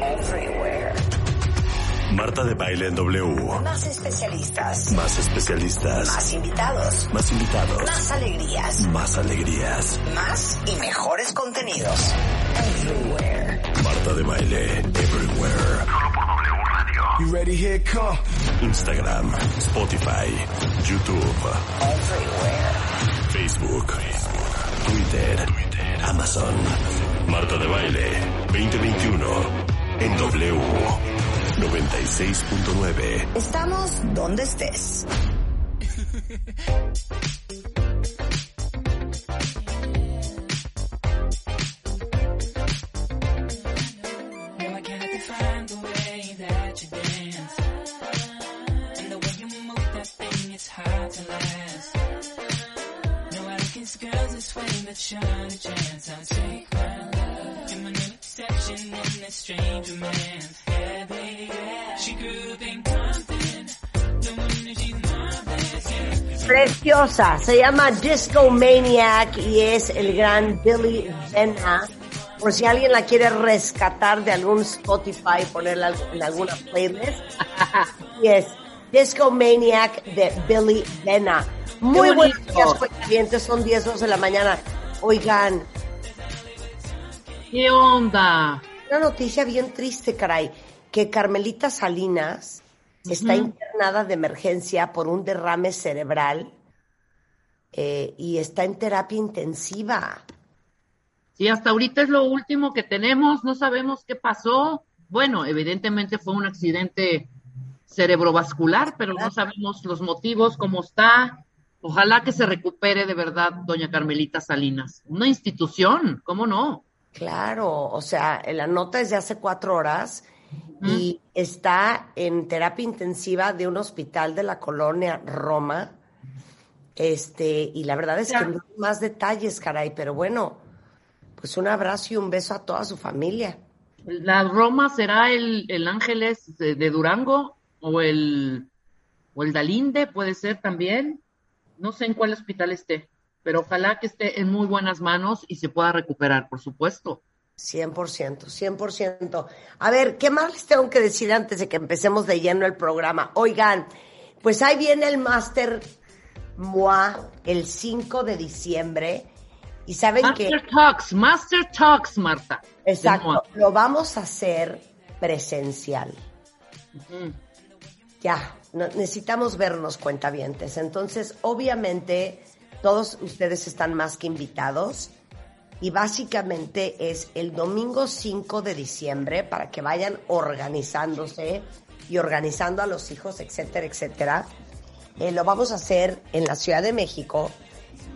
Everywhere. Marta de baile en W. Más especialistas. Más especialistas. Más invitados. Más invitados. Más alegrías. Más alegrías. Más y mejores contenidos. Everywhere. Marta de baile everywhere. Solo por W Radio. You ready? Here come. Instagram, Spotify, YouTube, Everywhere. Facebook, Twitter, Amazon. Marta de baile 2021 en W 96.9. Estamos donde estés. Preciosa, se llama Disco Maniac y es el gran Billy Vena. Por si alguien la quiere rescatar de algún Spotify, ponerla en alguna playlist. Y es Disco Maniac de Billy Vena. Muy buenos días, cuentavientes, son 10, 12 de la mañana. Oigan, ¿Qué onda? una noticia bien triste, caray, que Carmelita Salinas está internada de emergencia por un derrame cerebral eh, y está en terapia intensiva. Sí, hasta ahorita es lo último que tenemos, no sabemos qué pasó. Bueno, evidentemente fue un accidente cerebrovascular, pero no sabemos los motivos, cómo está. Ojalá que se recupere de verdad, doña Carmelita Salinas. Una institución, ¿cómo no? Claro, o sea, la nota es de hace cuatro horas y está en terapia intensiva de un hospital de la colonia Roma. Este, y la verdad es que no hay más detalles, caray, pero bueno, pues un abrazo y un beso a toda su familia. ¿La Roma será el, el Ángeles de, de Durango o el, o el Dalinde? Puede ser también. No sé en cuál hospital esté, pero ojalá que esté en muy buenas manos y se pueda recuperar, por supuesto. 100%, 100%. A ver, ¿qué más les tengo que decir antes de que empecemos de lleno el programa? Oigan, pues ahí viene el Master MOA el 5 de diciembre. Y saben que... Master Talks, Master Talks, Marta. Exacto, lo vamos a hacer presencial. Ya, necesitamos vernos cuentavientes. Entonces, obviamente, todos ustedes están más que invitados. Y básicamente es el domingo 5 de diciembre para que vayan organizándose y organizando a los hijos, etcétera, etcétera. Eh, lo vamos a hacer en la Ciudad de México,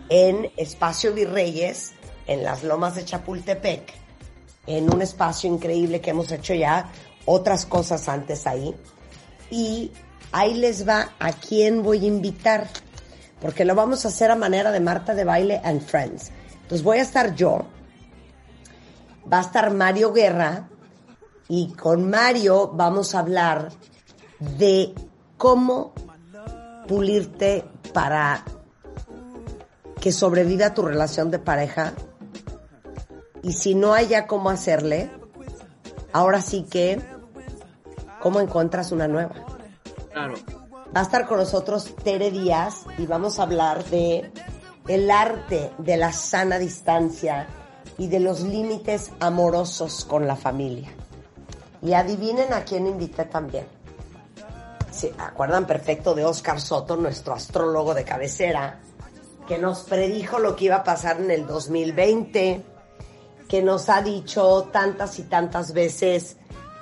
en Espacio Virreyes, en las Lomas de Chapultepec, en un espacio increíble que hemos hecho ya otras cosas antes ahí. Y ahí les va a quién voy a invitar, porque lo vamos a hacer a manera de Marta de Baile and Friends. Entonces voy a estar yo, va a estar Mario Guerra, y con Mario vamos a hablar de cómo pulirte para que sobreviva tu relación de pareja. Y si no haya cómo hacerle, ahora sí que, ¿cómo encuentras una nueva? Claro. Va a estar con nosotros Tere Díaz y vamos a hablar de el arte de la sana distancia y de los límites amorosos con la familia. Y adivinen a quién invité también. ¿Se acuerdan perfecto de Oscar Soto, nuestro astrólogo de cabecera, que nos predijo lo que iba a pasar en el 2020, que nos ha dicho tantas y tantas veces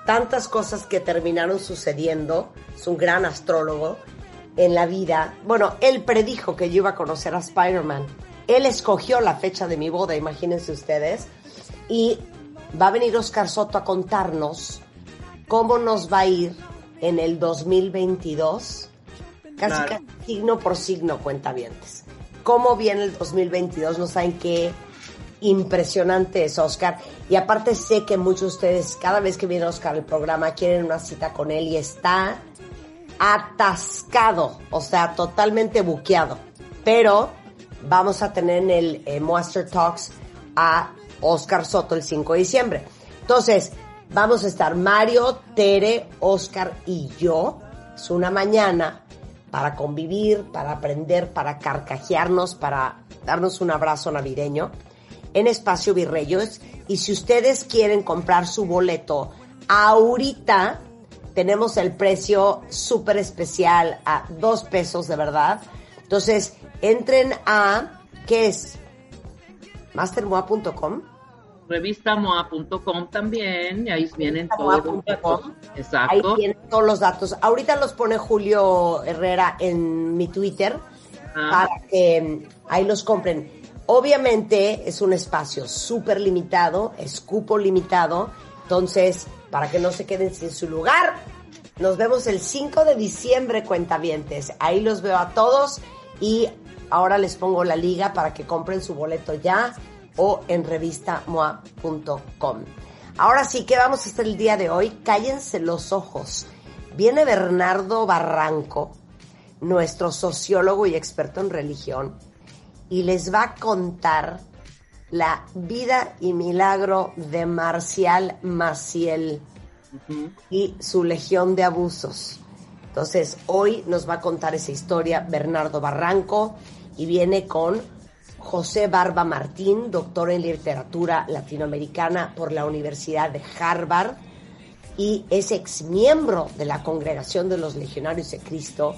tantas cosas que terminaron sucediendo, es un gran astrólogo en la vida. Bueno, él predijo que yo iba a conocer a Spider-Man. Él escogió la fecha de mi boda, imagínense ustedes. Y va a venir Oscar Soto a contarnos cómo nos va a ir en el 2022. Casi, Claro. casi signo por signo, cuentavientes. ¿Cómo viene el 2022? No saben qué impresionante es Oscar. Y aparte sé que muchos de ustedes, cada vez que viene Oscar al programa, quieren una cita con él y está atascado, o sea, totalmente buqueado. Pero vamos a tener en el eh, Monster Talks a Oscar Soto el 5 de diciembre. Entonces, vamos a estar Mario, Tere, Oscar y yo. Es una mañana para convivir, para aprender, para carcajearnos, para darnos un abrazo navideño en Espacio Virreyos. Y si ustedes quieren comprar su boleto ahorita, tenemos el precio súper especial a dos pesos de verdad. Entonces, entren a, ¿qué es? mastermoa.com. Revistamoa.com también, y ahí vienen todos los datos. Ahí Exacto. tienen todos los datos. Ahorita los pone Julio Herrera en mi Twitter para que mm, ahí los compren. Obviamente es un espacio súper limitado, es cupo limitado, entonces para que no se queden sin su lugar, nos vemos el 5 de diciembre, cuentavientes. Ahí los veo a todos y ahora les pongo la liga para que compren su boleto ya o en revistamoa.com. Ahora sí, ¿qué vamos a hacer el día de hoy? Cállense los ojos. Viene Bernardo Barranco, nuestro sociólogo y experto en religión, y les va a contar la vida y milagro de Marcial Maciel y su legión de abusos. Entonces, hoy nos va a contar esa historia Bernardo Barranco y viene con José Barba Martín, doctor en literatura latinoamericana por la Universidad de Harvard y es ex miembro de la Congregación de los Legionarios de Cristo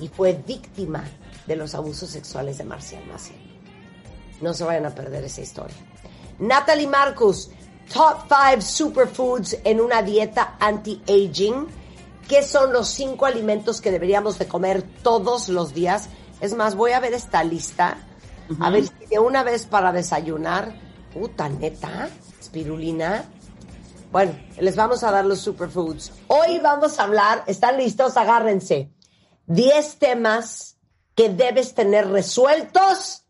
y fue víctima de los abusos sexuales de Marcial Maciel. No se vayan a perder esa historia. Natalie Marcus, Top 5 Superfoods en una dieta anti-aging. ¿Qué son los cinco alimentos que deberíamos de comer todos los días? Es más, voy a ver esta lista. A ver si de una vez para desayunar. Puta neta, espirulina. Bueno, les vamos a dar los superfoods. Hoy vamos a hablar, ¿están listos? Agárrense. 10 temas que debes tener resueltos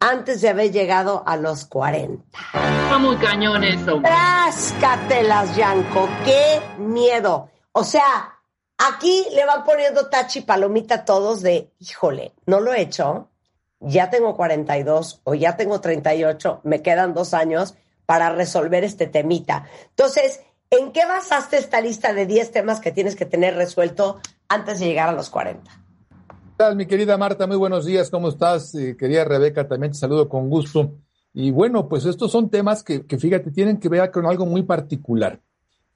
antes de haber llegado a los 40. Está muy cañón eso. Tráscatelas, Yanko. ¡Qué miedo! O sea, aquí le van poniendo tachi palomita a todos de, híjole, no lo he hecho. Ya tengo 42 o ya tengo 38, me quedan dos años para resolver este temita. Entonces, ¿en qué basaste esta lista de 10 temas que tienes que tener resuelto antes de llegar a los 40? ¿Qué tal, mi querida Marta? Muy buenos días, ¿cómo estás? Eh, querida Rebeca, también te saludo con gusto. Y bueno, pues estos son temas que, que, fíjate, tienen que ver con algo muy particular,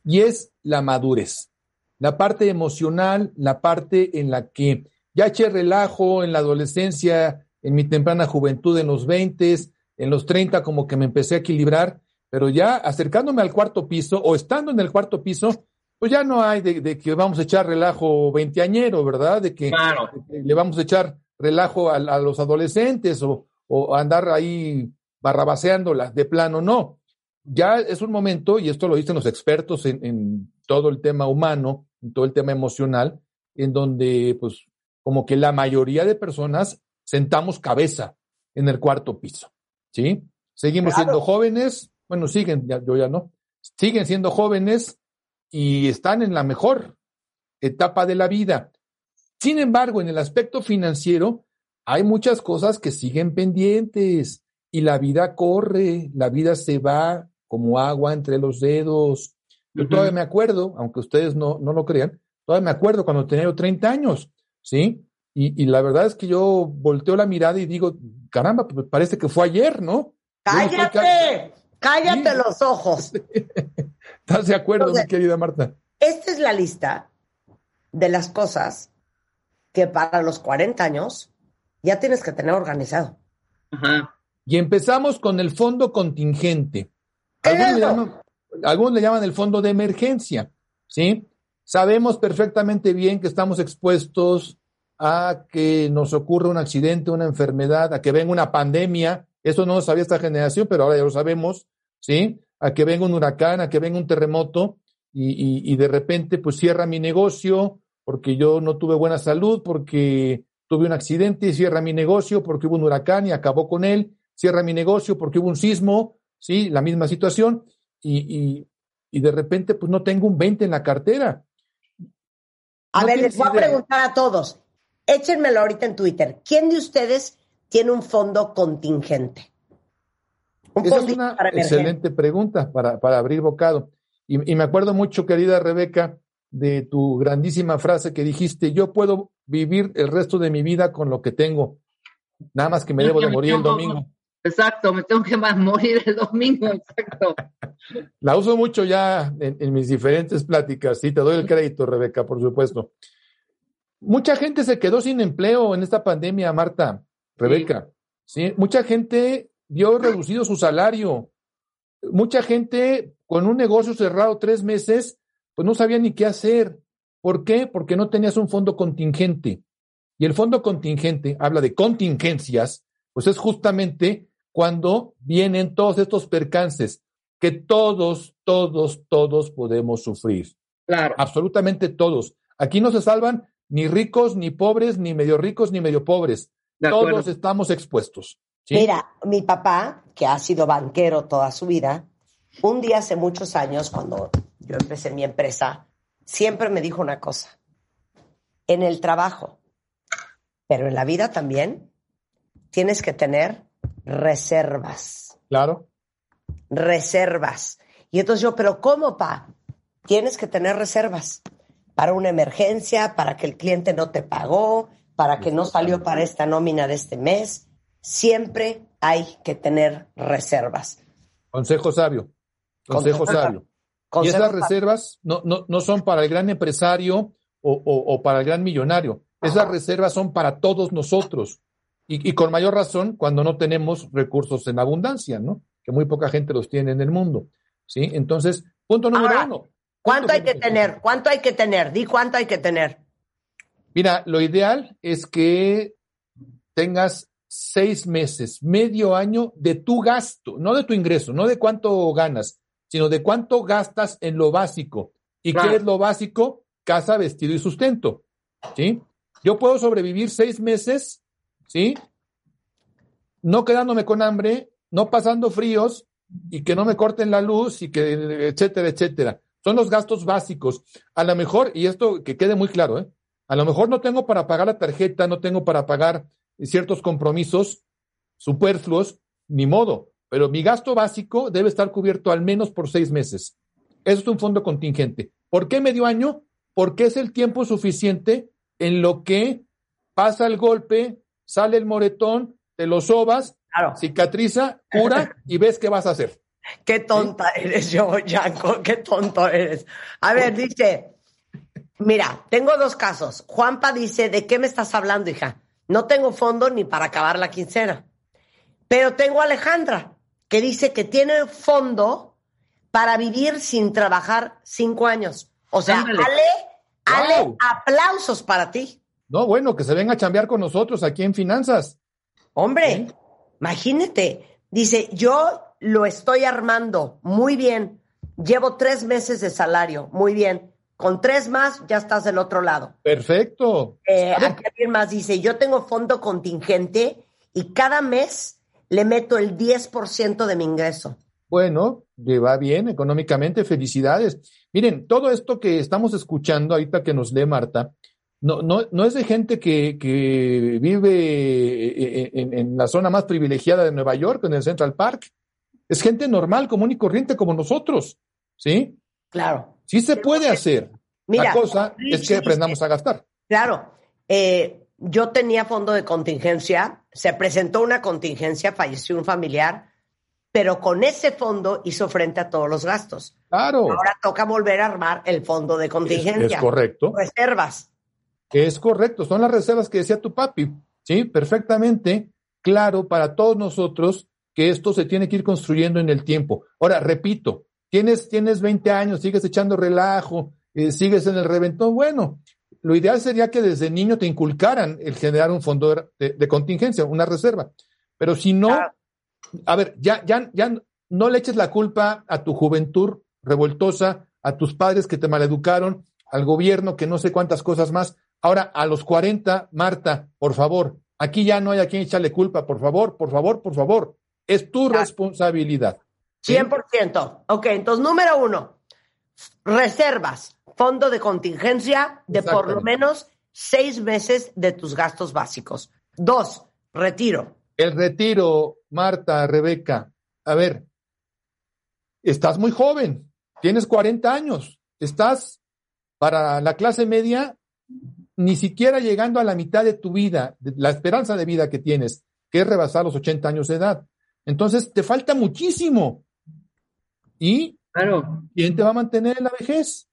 y es la madurez, la parte emocional, la parte en la que ya eché relajo en la adolescencia, en mi temprana juventud, en los 20, en los 30, como que me empecé a equilibrar, pero ya acercándome al cuarto piso o estando en el cuarto piso, pues ya no hay de, de que vamos a echar relajo veinteañero, ¿verdad? De que, Claro. de que le vamos a echar relajo a, a los adolescentes o, o andar ahí barrabaseándola, de plano no. Ya es un momento, y esto lo dicen los expertos en, en todo el tema humano, en todo el tema emocional, en donde pues como que la mayoría de personas sentamos cabeza en el cuarto piso, ¿sí? Seguimos Claro. siendo jóvenes, bueno, siguen, ya- yo ya no, siguen siendo jóvenes y están en la mejor etapa de la vida. Sin embargo, en el aspecto financiero, hay muchas cosas que siguen pendientes y la vida corre, la vida se va como agua entre los dedos. Yo todavía me acuerdo, aunque ustedes no, no lo crean, todavía me acuerdo cuando tenía yo 30 años, ¿sí? Y, y la verdad es que yo volteo la mirada y digo, caramba, pues parece que fue ayer, ¿no? ¡Cállate! ¡Cállate Sí. los ojos! ¿Estás de acuerdo, Entonces- mi querida Marta? Esta es la lista de las cosas que para los 40 años ya tienes que tener organizado. Ajá. Y empezamos con el fondo contingente. ¿Qué Algunos es le, llaman, algunos le llaman el fondo de emergencia, ¿sí? Sabemos perfectamente bien que estamos expuestos a que nos ocurra un accidente, una enfermedad, a que venga una pandemia. Eso no lo sabía esta generación, pero ahora ya lo sabemos, ¿sí? A que venga un huracán, a que venga un terremoto y, y- y de repente pues cierra mi negocio porque yo no tuve buena salud, porque tuve un accidente y cierra mi negocio porque hubo un huracán y acabó con él, cierra mi negocio porque hubo un sismo, ¿sí? La misma situación y, y, y de repente pues no tengo un 20 en la cartera. A No ver, les voy a preguntar a todos. Échenmelo ahorita en Twitter. ¿Quién de ustedes tiene un fondo contingente? Un Esa es una para excelente pregunta para, para abrir bocado. Y, y me acuerdo mucho, querida Rebeca, de tu grandísima frase que dijiste, yo puedo vivir el resto de mi vida con lo que tengo, nada más que me debo de morir el domingo. Exacto, me tengo que más morir el domingo, exacto. La uso mucho ya en, en mis diferentes pláticas, sí, te doy el crédito, Rebeca, por supuesto. Mucha gente se quedó sin empleo en esta pandemia, Marta, Rebeca. Sí, mucha gente vio reducido su salario. Mucha gente con un negocio cerrado tres meses, pues no sabía ni qué hacer. ¿Por qué? Porque no tenías un fondo contingente. Y el fondo contingente habla de contingencias, pues es justamente cuando vienen todos estos percances que todos, todos, todos podemos sufrir. Claro. Absolutamente todos. Aquí no se salvan ni ricos, ni pobres, ni medio ricos, ni medio pobres. De acuerdo. Todos estamos expuestos. ¿sí? Mira, mi papá, que ha sido banquero toda su vida, un día hace muchos años, cuando yo empecé mi empresa, siempre me dijo una cosa. En el trabajo, pero en la vida también, tienes que tener reservas. Claro. Reservas. Y entonces yo, pero ¿cómo, pa? Tienes que tener reservas para una emergencia, para que el cliente no te pagó, para que no salió para esta nómina de este mes. Siempre hay que tener reservas. Consejo sabio. Consejo Consejo sabio. Y esas reservas no, no, no son para el gran empresario o, o- o para el gran millonario. Esas reservas son para todos nosotros. Y, y con mayor razón cuando no tenemos recursos en abundancia, ¿no? Que muy poca gente los tiene en el mundo. ¿Sí? Entonces, punto número Ahora, uno. ¿Cuánto hay que tener? ¿Cuánto hay que tener? Di cuánto hay que tener. Mira, lo ideal es que tengas seis meses, medio año de tu gasto, no de tu ingreso, no de cuánto ganas, sino de cuánto gastas en lo básico. ¿Y Claro. qué es lo básico? Casa, vestido y sustento. ¿Sí? Yo puedo sobrevivir seis meses, ¿sí? No quedándome con hambre, no pasando fríos y que no me corten la luz y que, etcétera, etcétera. Son los gastos básicos. A lo mejor, y esto que quede muy claro, ¿eh? A lo mejor no tengo para pagar la tarjeta, no tengo para pagar ciertos compromisos superfluos, ni modo, pero mi gasto básico debe estar cubierto al menos por seis meses. Eso es un fondo contingente. ¿Por qué medio año? Porque es el tiempo suficiente en lo que pasa el golpe, sale el moretón, te lo sobas, Claro. cicatriza, cura y ves qué vas a hacer. Qué tonta eres yo, Yanko, qué tonto eres. A ver, dice, mira, tengo dos casos. Juanpa dice, ¿de qué me estás hablando, hija? No tengo fondo ni para acabar la quincena. Pero tengo a Alejandra, que dice que tiene fondo para vivir sin trabajar cinco años. O sea, Ándale. Ale, Ale, Wow. aplausos para ti. No, bueno, que se venga a chambear con nosotros aquí en finanzas. Hombre, imagínate. Dice, yo lo estoy armando muy bien. Llevo tres meses de salario, muy bien. Con tres más ya estás del otro lado. Perfecto. Eh, aquí alguien más dice, yo tengo fondo contingente y cada mes le meto el 10% de mi ingreso. Bueno, le va bien económicamente, felicidades. Miren, todo esto que estamos escuchando ahorita que nos lee Marta, no, no, no es de gente que, que vive eh, en, en la zona más privilegiada de Nueva York, en el Central Park. Es gente normal, común y corriente como nosotros. ¿Sí? Claro. Sí se puede hacer. Mira, la cosa es que aprendamos a gastar. Claro. Eh, yo tenía fondo de contingencia, se presentó una contingencia, falleció un familiar, pero con ese fondo hizo frente a todos los gastos. Claro, Ahora toca volver a armar el fondo de es, contingencia. es correcto. Reservas. Es correcto, son las reservas que decía tu papi, ¿sí? Perfectamente claro para todos nosotros que esto se tiene que ir construyendo en el tiempo. Ahora, repito, tienes, tienes 20 años, sigues echando relajo, eh, sigues en el reventón, bueno, lo ideal sería que desde niño te inculcaran el generar un fondo de, contingencia, una reserva. Pero si no, a ver, ya, ya, ya no le eches la culpa a tu juventud revoltosa, a tus padres que te maleducaron, al gobierno que no sé cuántas cosas más. Ahora, a los 40, Marta, por favor, aquí ya no hay a quien echarle culpa, por favor, por favor, por favor. Es tu Claro. responsabilidad. ¿sí? 100%. Ok, entonces, número uno, reservas, fondo de contingencia de por lo menos seis meses de tus gastos básicos. Dos, retiro. El retiro, Marta, Rebeca, a ver, estás muy joven, tienes 40 años, estás para la clase media ni siquiera llegando a la mitad de tu vida, de la esperanza de vida que tienes, que es rebasar los 80 años de edad. Entonces, te falta muchísimo. ¿Y Claro. quién te va a mantener en la vejez?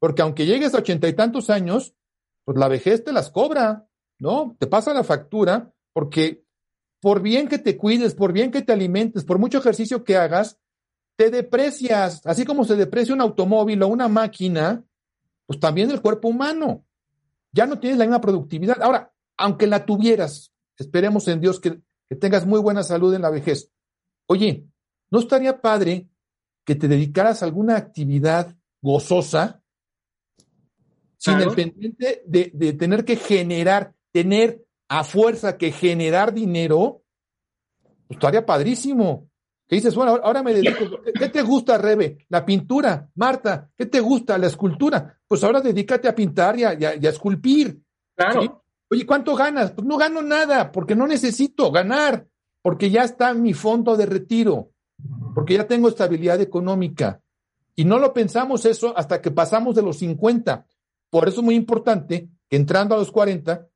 Porque aunque llegues a ochenta y tantos años, pues la vejez te las cobra, ¿no? Te pasa la factura, porque por bien que te cuides, por bien que te alimentes, por mucho ejercicio que hagas, te deprecias, así como se deprecia un automóvil o una máquina, pues también el cuerpo humano. Ya no tienes la misma productividad. Ahora, aunque la tuvieras, esperemos en Dios que, que tengas muy buena salud en la vejez. Oye, ¿no estaría padre que te dedicaras a alguna actividad gozosa sin el pendiente de, de tener que generar, tener a fuerza que generar dinero? Pues estaría padrísimo. Que dices, bueno, ahora- me dedico. ¿Qué- ¿Qué te gusta, Rebe? La pintura. Marta, ¿qué te gusta? La escultura. Pues ahora dedícate a pintar y a, y a- y a esculpir. Claro. ¿sí? Oye, ¿cuánto ganas? Pues no gano nada, porque no necesito ganar, porque ya está mi fondo de retiro, porque ya tengo estabilidad económica. Y no lo pensamos eso hasta que pasamos de los 50. Por eso es muy importante que entrando a los 40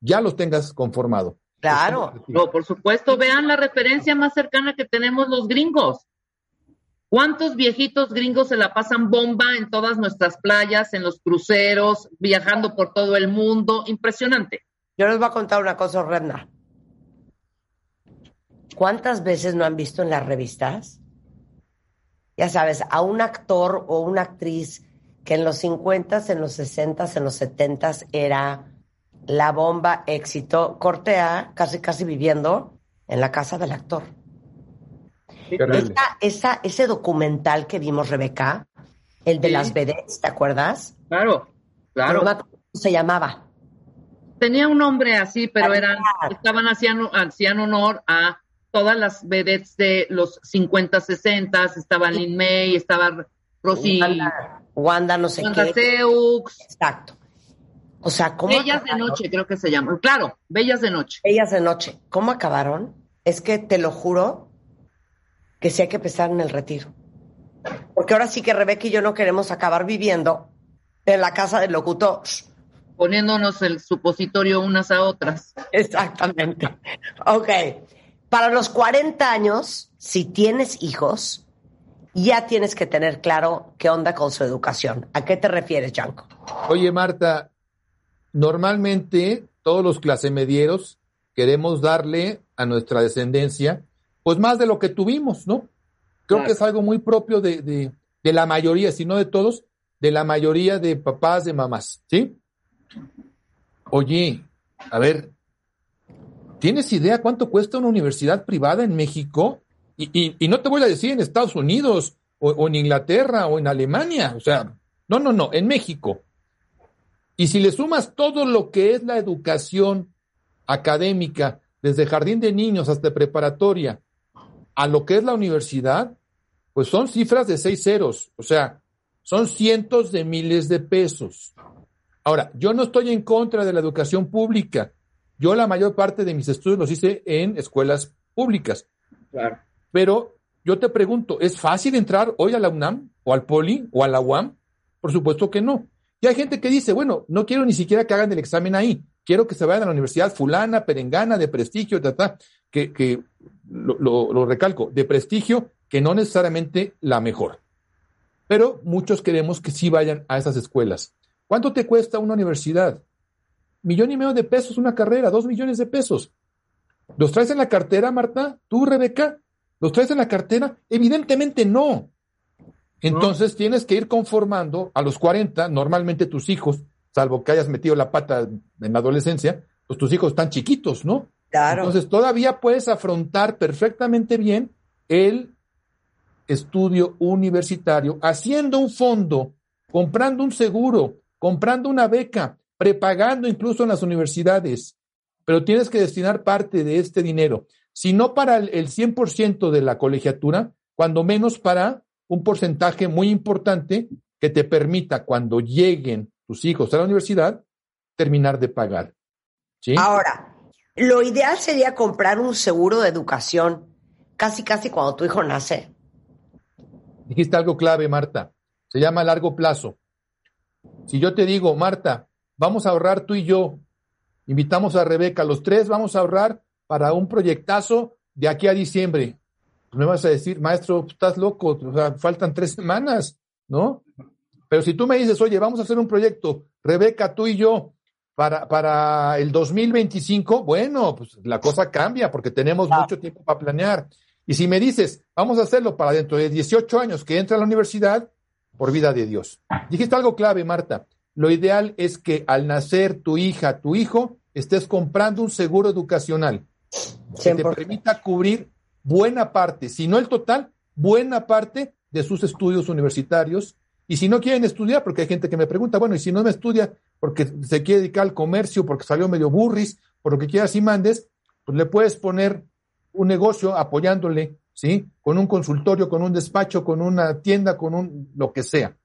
ya los tengas conformado. Claro. No, por supuesto, vean la referencia más cercana que tenemos los gringos. ¿Cuántos viejitos gringos se la pasan bomba en todas nuestras playas, en los cruceros, viajando por todo el mundo? Impresionante. Yo les voy a contar una cosa horrenda. ¿Cuántas veces no han visto en las revistas? Ya sabes, a un actor o una actriz que en los 50, en los 60, en los 70 era la bomba éxito, corte A, casi casi viviendo en la casa del actor. Esa, esa- ese documental que vimos, Rebeca, el de Sí. las vedettes, ¿te acuerdas? Claro, claro. Cómo se llamaba. Tenía un nombre así, pero eran, estaban hacían, hacían honor a todas las vedettes de los 50, 60, estaba Lin May, estaba Rosy, Wanda, Wanda no sé Wanda qué. Seux, Exacto. O sea, ¿cómo Bellas de? Noche, creo que se llama. Claro, Bellas de Noche. Bellas de noche. ¿Cómo acabaron? Es que te lo juro que sí hay que pensar en el retiro. Porque ahora sí que Rebeca y yo no queremos acabar viviendo en la casa del locutor. poniéndonos el supositorio unas a otras. Exactamente. Ok. Para los 40 años, si tienes hijos, ya tienes que tener claro qué onda con su educación. ¿A qué te refieres, Janko? Oye, Marta, normalmente todos los clasemedieros queremos darle a nuestra descendencia, pues más de lo que tuvimos, ¿no? Creo Claro. que es algo muy propio de, de, de la mayoría, si no de todos, de la mayoría de papás, de mamás, ¿sí? Oye, a ver, ¿tienes idea cuánto cuesta una universidad privada en México? Y, y, y no te voy a decir en Estados Unidos o, o en Inglaterra o en Alemania, o sea, no, no, no, en México. Y si le sumas todo lo que es la educación académica, desde jardín de niños hasta preparatoria, a lo que es la universidad, pues son cifras de seis ceros, o sea, son cientos de miles de pesos. Ahora, yo no estoy en contra de la educación pública. Yo la mayor parte de mis estudios los hice en escuelas públicas. Claro. Pero yo te pregunto, ¿es fácil entrar hoy a la UNAM o al POLI o a la UAM? Por supuesto que no. Y hay gente que dice, bueno, no quiero ni siquiera que hagan el examen ahí, quiero que se vayan a la universidad fulana, perengana, de prestigio, ta, ta, que, que lo, lo- lo recalco, de prestigio, que no necesariamente la mejor. Pero muchos queremos que sí vayan a esas escuelas. ¿Cuánto te cuesta una universidad? Millón y medio de pesos una carrera, dos millones de pesos. ¿Los traes en la cartera, Marta? ¿Tú, Rebeca? ¿Los traes en la cartera? Evidentemente no. Entonces tienes que ir conformando a los 40, normalmente tus hijos, salvo que hayas metido la pata en la adolescencia, pues tus hijos están chiquitos, ¿no? Claro. Entonces todavía puedes afrontar perfectamente bien el estudio universitario haciendo un fondo, comprando un seguro, comprando una beca, prepagando incluso en las universidades. Pero tienes que destinar parte de este dinero, si no para el, el 100% de la colegiatura, cuando menos para un porcentaje muy importante que te permita cuando lleguen tus hijos a la universidad terminar de pagar. ¿Sí? Ahora, lo ideal sería comprar un seguro de educación casi, casi cuando tu hijo nace. Dijiste algo clave, Marta. Se llama largo plazo. Si yo te digo, Marta, vamos a ahorrar tú y yo, invitamos a Rebeca, los tres vamos a ahorrar para un proyectazo de aquí a diciembre. Pues me vas a decir, maestro, estás loco, o sea, faltan tres semanas, ¿no? Pero si tú me dices, oye, vamos a hacer un proyecto, Rebeca, tú y yo, para, para el 2025, bueno, pues la cosa cambia porque tenemos mucho tiempo para planear. Y si me dices, vamos a hacerlo para dentro de 18 años que entra a la universidad, por vida de Dios. Dijiste algo clave, Marta. Lo ideal es que al nacer tu hija, tu hijo, estés comprando un seguro educacional que te 100%. permita cubrir buena parte, si no el total, buena parte de sus estudios universitarios. Y si no quieren estudiar, porque hay gente que me pregunta, bueno, y si no me estudia porque se quiere dedicar al comercio, porque salió medio burris, por lo que quieras y mandes, pues le puedes poner un negocio apoyándole, ¿sí? Con un consultorio, con un despacho, con una tienda, con un lo que sea.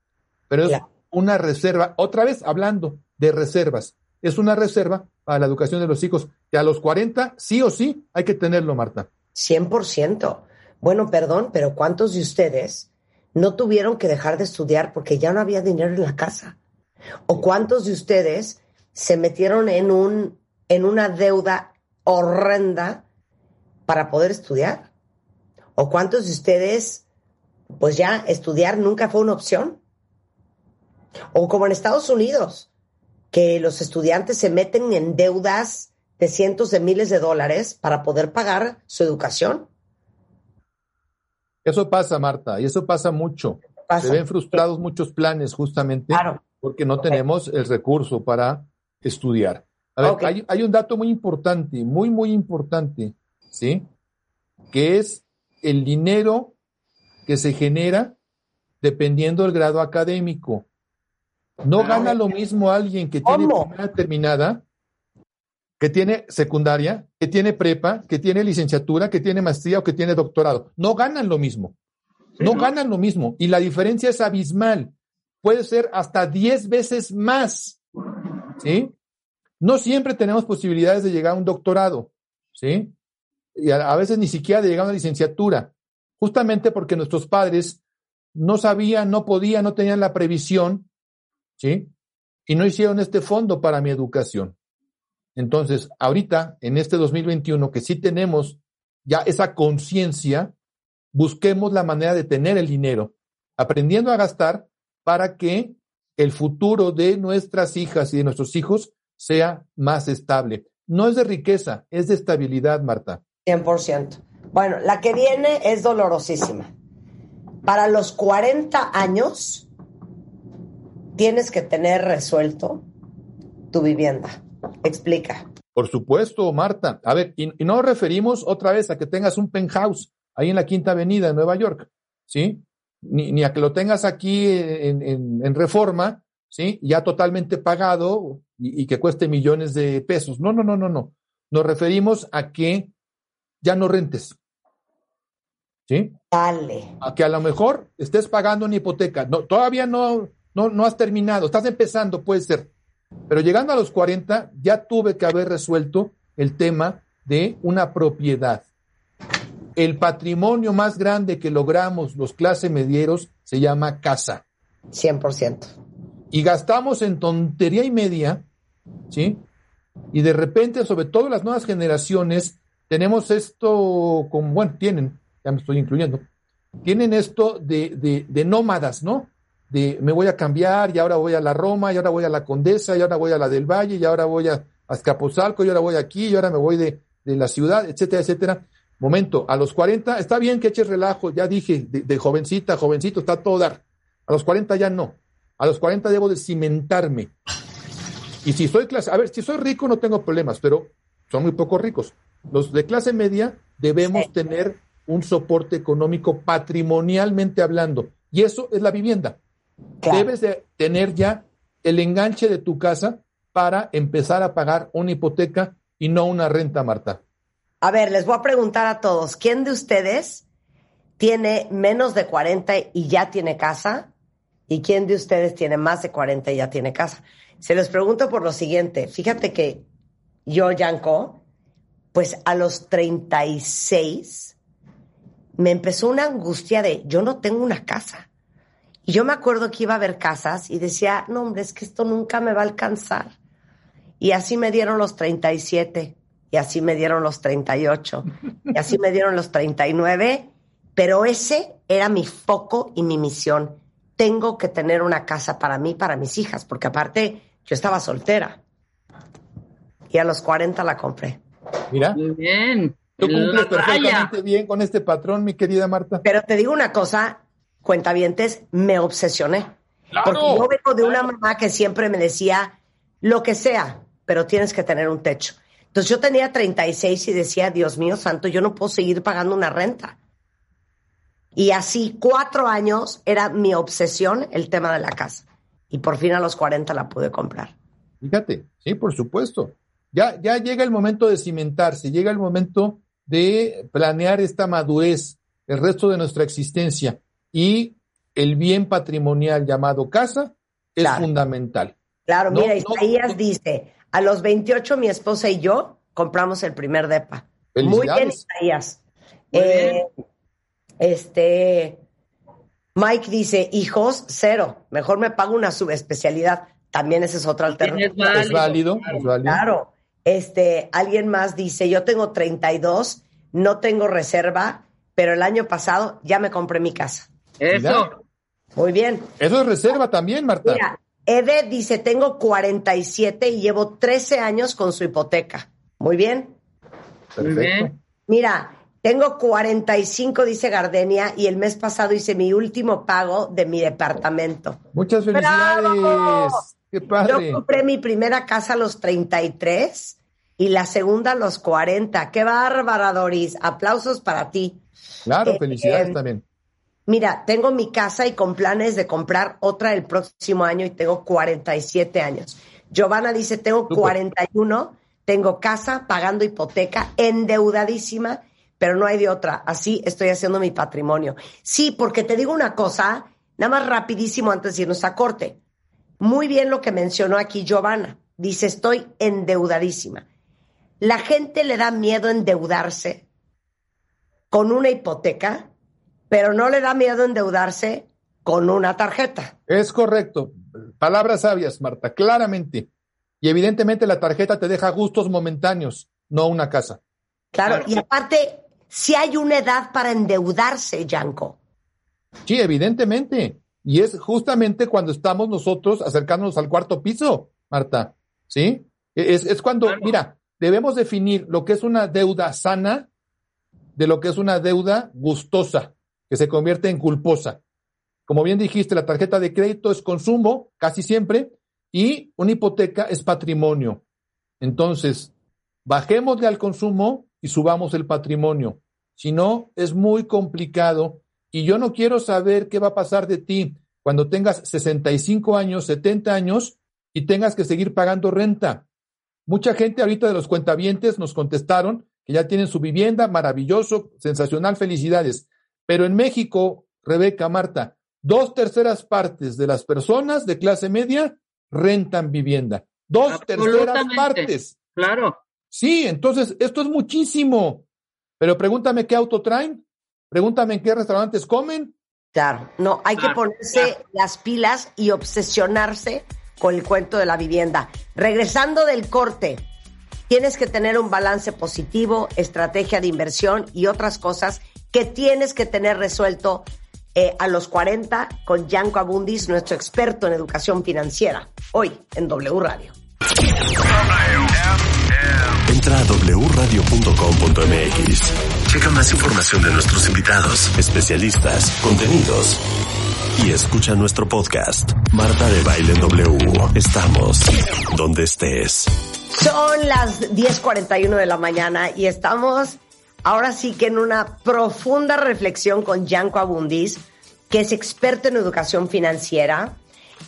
Pero es una reserva, otra vez hablando de reservas, es una reserva para la educación de los hijos, que a los 40 sí o sí hay que tenerlo, Marta. 100%. Bueno, perdón, pero ¿cuántos de ustedes no tuvieron que dejar de estudiar porque ya no había dinero en la casa? ¿O cuántos de ustedes se metieron en, un, en una deuda horrenda para poder estudiar? ¿O cuántos de ustedes, pues ya estudiar nunca fue una opción? O como en Estados Unidos, que los estudiantes se meten en deudas de cientos de miles de dólares para poder pagar su educación. Eso pasa, Marta, y eso pasa mucho. Pasa. Se ven frustrados muchos planes justamente Claro. Porque no tenemos el recurso para estudiar. A ver, hay, hay un dato muy importante, muy, muy importante, ¿sí? Que es el dinero que se genera dependiendo del grado académico. No Ah, gana lo mismo alguien que tiene ¿Cómo? primera terminada, que tiene secundaria, que tiene prepa, que tiene licenciatura, que tiene maestría o que tiene doctorado. No ganan lo mismo. No ganan lo mismo. Y la diferencia es abismal. Puede ser hasta 10 veces más. ¿Sí? No siempre tenemos posibilidades de llegar a un doctorado. ¿Sí? Y a, veces ni siquiera de llegar a una licenciatura. Justamente porque nuestros padres no sabían, no podían, no tenían la previsión. ¿Sí? Y no hicieron este fondo para mi educación. Entonces, ahorita, en este 2021, que sí tenemos ya esa conciencia, busquemos la manera de tener el dinero, aprendiendo a gastar para que el futuro de nuestras hijas y de nuestros hijos sea más estable. No es de riqueza, es de estabilidad, Marta. 100%. Bueno, la que viene es dolorosísima. Para los 40 años tienes que tener resuelto tu vivienda. Explica. Por supuesto, Marta. A ver, y, y no nos referimos otra vez a que tengas un penthouse ahí en la Quinta Avenida de Nueva York, ¿sí? Ni, ni a que lo tengas aquí en, en- en reforma, ¿sí? Ya totalmente pagado y, y que cueste millones de pesos. No, no, no, no, no. Nos referimos a que ya no rentes, ¿sí? Dale. a que a lo mejor estés pagando una hipoteca. No, todavía no, no, no has terminado, estás empezando, puede ser. Pero llegando a los 40, ya tuve que haber resuelto el tema de una propiedad. El patrimonio más grande que logramos los clase medieros se llama casa. 100%. Y gastamos en tontería y media, ¿sí? Y de repente, sobre todo las nuevas generaciones, tenemos esto, como, bueno, tienen, ya me estoy incluyendo, tienen esto de, de, de nómadas, ¿no? De me voy a cambiar y ahora voy a la Roma y ahora voy a la Condesa y ahora voy a la del Valle y ahora voy a, Azcapotzalco y ahora voy aquí y ahora me voy de, de la ciudad, etcétera, etcétera. Momento, a los 40, está bien que eches relajo, ya dije, de, de jovencita, jovencito, está todo dar. A los 40 ya no. A los 40 debo de cimentarme. Y si soy clase, a ver, si soy rico no tengo problemas, pero son muy pocos ricos. Los de clase media debemos Sí. tener un soporte económico patrimonialmente hablando. Y eso es la vivienda. Claro. Debes de tener ya el enganche de tu casa para empezar a pagar una hipoteca y no una renta, Marta. A ver, les voy a preguntar a todos, ¿quién de ustedes tiene menos de 40 y ya tiene casa? ¿Y quién de ustedes tiene más de 40 y ya tiene casa? Se les pregunto por lo siguiente. Fíjate que yo, Yanko, pues a los 36 me empezó una angustia de yo no tengo una casa. Y yo me acuerdo que iba a ver casas y decía, no, hombre, es que esto nunca me va a alcanzar. Y así me dieron los 37, y así me dieron los 38, y así me dieron los 39, pero ese era mi foco y mi misión. Tengo que tener una casa para mí, para mis hijas, porque aparte yo estaba soltera. Y a los 40 la compré. Mira, Muy bien. tú cumples perfectamente bien con este patrón, mi querida Marta. Pero te digo una cosa, cuentavientes, me obsesioné. Claro, Porque yo vengo de una mamá que siempre me decía, lo que sea, pero tienes que tener un techo. Entonces yo tenía 36 y decía, Dios mío santo, yo no puedo seguir pagando una renta. Y así cuatro años era mi obsesión el tema de la casa. Y por fin a los 40 la pude comprar. Fíjate, sí, por supuesto. Ya, ya llega el momento de cimentarse, llega el momento de planear esta madurez, el resto de nuestra existencia. Y el bien patrimonial llamado casa es Claro. fundamental. Claro, No, mira, no, Isaías no. dice, a los 28 mi esposa y yo compramos el primer depa. Muy bien. Isaías. Muy Eh, este, Mike dice, hijos, cero. Mejor me pago una subespecialidad. También esa es otra alternativa. Es válido, es válido. Claro. Este, alguien más dice, yo tengo 32, no tengo reserva, pero el año pasado ya me compré mi casa. Eso. Muy bien. Eso es reserva también, Marta. Mira, Ede dice, tengo 47 y llevo 13 años con su hipoteca. Muy bien. Perfecto. Mira, tengo 45, dice Gardenia, y el mes pasado hice mi último pago de mi departamento. Muchas felicidades. ¡Bravo! Qué Yo padre. compré mi primera casa a los 33 y la segunda a los 40. ¡Qué bárbara, Doris! Aplausos para ti. Claro, Eh, felicidades eh, también. Mira, tengo mi casa y con planes de comprar otra el próximo año y tengo 47 años. Giovanna dice, tengo Súper. 41, tengo casa, pagando hipoteca, endeudadísima, pero no hay de otra. Así estoy haciendo mi patrimonio. Sí, porque te digo una cosa, nada más rapidísimo antes de irnos a corte. Muy bien lo que mencionó aquí Giovanna. Dice, estoy endeudadísima. La gente le da miedo endeudarse con una hipoteca, pero no le da miedo endeudarse con una tarjeta. Es correcto. Palabras sabias, Marta, claramente. Y evidentemente la tarjeta te deja gustos momentáneos, no una casa. Claro, Claro. y aparte, si hay una edad para endeudarse, Yanko. Sí, evidentemente. Y es justamente cuando estamos nosotros acercándonos al cuarto piso, Marta. ¿Sí? Es, es cuando, Claro. mira, debemos definir lo que es una deuda sana de lo que es una deuda gustosa, que se convierte en culposa. Como bien dijiste, la tarjeta de crédito es consumo, casi siempre, y una hipoteca es patrimonio. Entonces, bajémosle al consumo y subamos el patrimonio. Si no, es muy complicado y yo no quiero saber qué va a pasar de ti cuando tengas 65 años, 70 años y tengas que seguir pagando renta. Mucha gente ahorita de los cuentavientes nos contestaron que ya tienen su vivienda, maravilloso, sensacional, felicidades. Pero en México, Rebeca, Marta, dos terceras partes de las personas de clase media rentan vivienda. Dos terceras partes. Claro. Sí, entonces esto es muchísimo. Pero pregúntame qué auto traen, pregúntame en qué restaurantes comen. Claro, no, hay que ponerse claro. las pilas y obsesionarse con el cuento de la vivienda. Regresando del corte, tienes que tener un balance positivo, estrategia de inversión y otras cosas que tienes que tener resuelto eh, a los 40 con Yanko Abundis, nuestro experto en educación financiera, hoy en W Radio. Entra a wradio.com.mx. Checa más información de nuestros invitados, especialistas, contenidos. Y escucha nuestro podcast. Marta de Baile en W. Estamos donde estés. Son las 10:41 de la mañana y estamos ahora sí que en una profunda reflexión con Yanko Abundis, que es experto en educación financiera,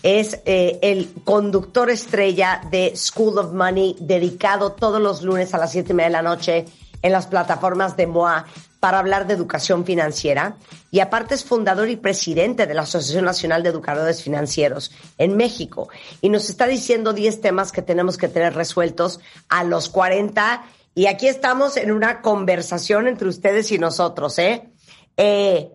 es eh, el conductor estrella de School of Money, dedicado todos los lunes a las 7 y media de la noche en las plataformas de MOA para hablar de educación financiera. Y aparte es fundador y presidente de la Asociación Nacional de Educadores Financieros en México. Y nos está diciendo 10 temas que tenemos que tener resueltos a los 40. Y aquí estamos en una conversación entre ustedes y nosotros, ¿eh? Eh,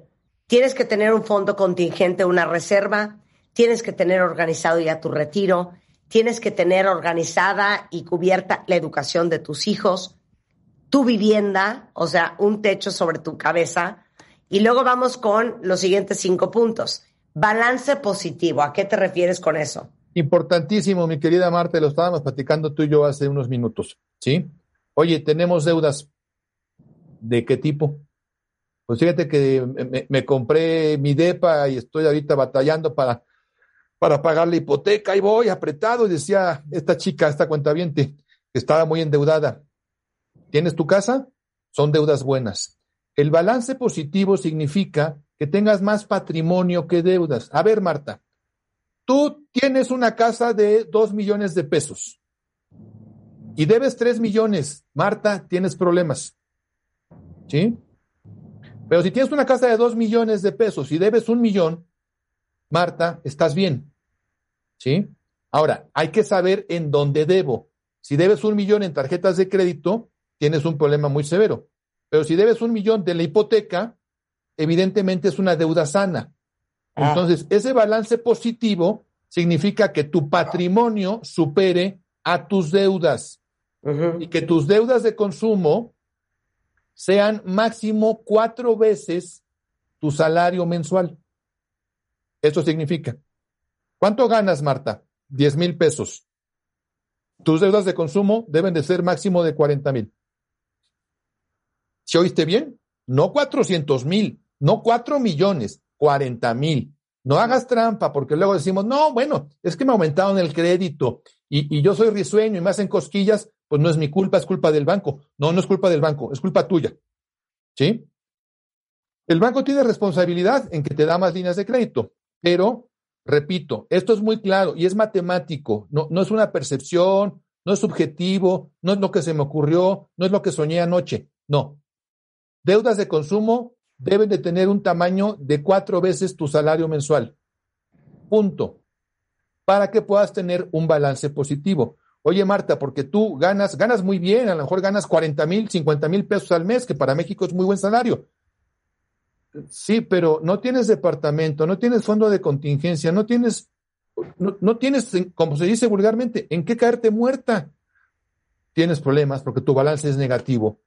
tienes que tener un fondo contingente, una reserva, tienes que tener organizado ya tu retiro, tienes que tener organizada y cubierta la educación de tus hijos, tu vivienda, o sea, un techo sobre tu cabeza. Y luego vamos con los siguientes cinco puntos. Balance positivo. ¿A qué te refieres con eso? Importantísimo, mi querida Marta, lo estábamos platicando tú y yo hace unos minutos, ¿sí? Oye, tenemos deudas. ¿De qué tipo? Pues fíjate que me, compré mi DEPA y estoy ahorita batallando para, para pagar la hipoteca y voy apretado. Y decía esta chica, esta cuentaviente, que estaba muy endeudada. ¿Tienes tu casa? Son deudas buenas. El balance positivo significa que tengas más patrimonio que deudas. A ver, Marta, tú tienes una casa de dos millones de pesos y debes tres millones. Marta, tienes problemas. ¿Sí? Pero si tienes una casa de dos millones de pesos y debes un millón, Marta, estás bien. ¿Sí? Ahora, hay que saber en dónde debo. Si debes un millón en tarjetas de crédito, tienes un problema muy severo. Pero si debes un millón de la hipoteca, evidentemente es una deuda sana. Ah. Entonces, ese balance positivo significa que tu patrimonio supere a tus deudas Y que tus deudas de consumo sean máximo cuatro veces tu salario mensual. Eso significa. ¿Cuánto ganas, Marta? Diez mil pesos. Tus deudas de consumo deben de ser máximo de cuarenta mil. ¿Se oíste bien? No cuatrocientos mil, no cuatro millones, cuarenta mil. No hagas trampa porque luego decimos, no, bueno, es que me aumentaron el crédito y, y yo soy risueño y me hacen cosquillas, pues no es mi culpa, es culpa del banco. No, no es culpa del banco, es culpa tuya. ¿Sí? El banco tiene responsabilidad en que te da más líneas de crédito, pero, repito, esto es muy claro y es matemático, no, no es una percepción, no es subjetivo, no es lo que se me ocurrió, no es lo que soñé anoche, no. Deudas de consumo deben de tener un tamaño de cuatro veces tu salario mensual. Punto. Para que puedas tener un balance positivo. Oye, Marta, porque tú ganas, ganas muy bien, a lo mejor ganas 40 mil, 50 mil pesos al mes, que para México es muy buen salario. Sí, pero no tienes departamento, no tienes fondo de contingencia, no tienes, no, no tienes, como se dice vulgarmente, en qué caerte muerta. Tienes problemas porque tu balance es negativo.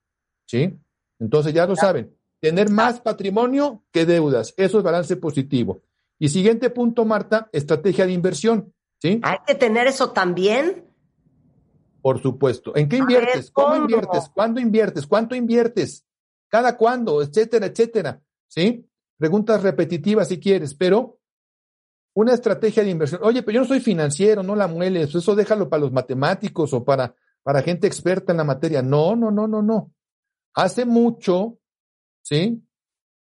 ¿Sí? Entonces ya lo saben. Tener más patrimonio que deudas. Eso es balance positivo. Y siguiente punto, Marta, estrategia de inversión. ¿Sí? Hay que tener eso también. Por supuesto. ¿En qué inviertes? ver, ¿Cómo ¿cómo? inviertes? ¿Cuándo inviertes? ¿Cuánto inviertes? ¿Cada cuándo? Etcétera, etcétera. ¿Sí? Preguntas repetitivas si quieres, pero una estrategia de inversión. Oye, pero yo no soy financiero, no la mueles. Eso déjalo para los matemáticos o para, para gente experta en la materia. No, no, no, no, no. Hace mucho, ¿sí?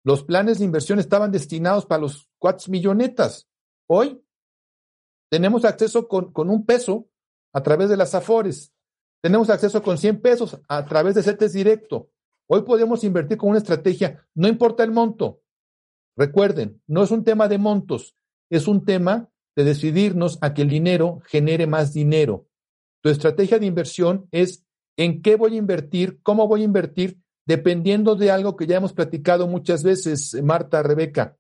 Los planes de inversión estaban destinados para los cuates millonetas. Hoy tenemos acceso con, con un peso a través de las Afores. Tenemos acceso con 100 pesos a través de CETES Directo. Hoy podemos invertir con una estrategia, no importa el monto. Recuerden, no es un tema de montos, es un tema de decidirnos a que el dinero genere más dinero. Tu estrategia de inversión es en qué voy a invertir, cómo voy a invertir, dependiendo de algo que ya hemos platicado muchas veces, Marta, Rebeca,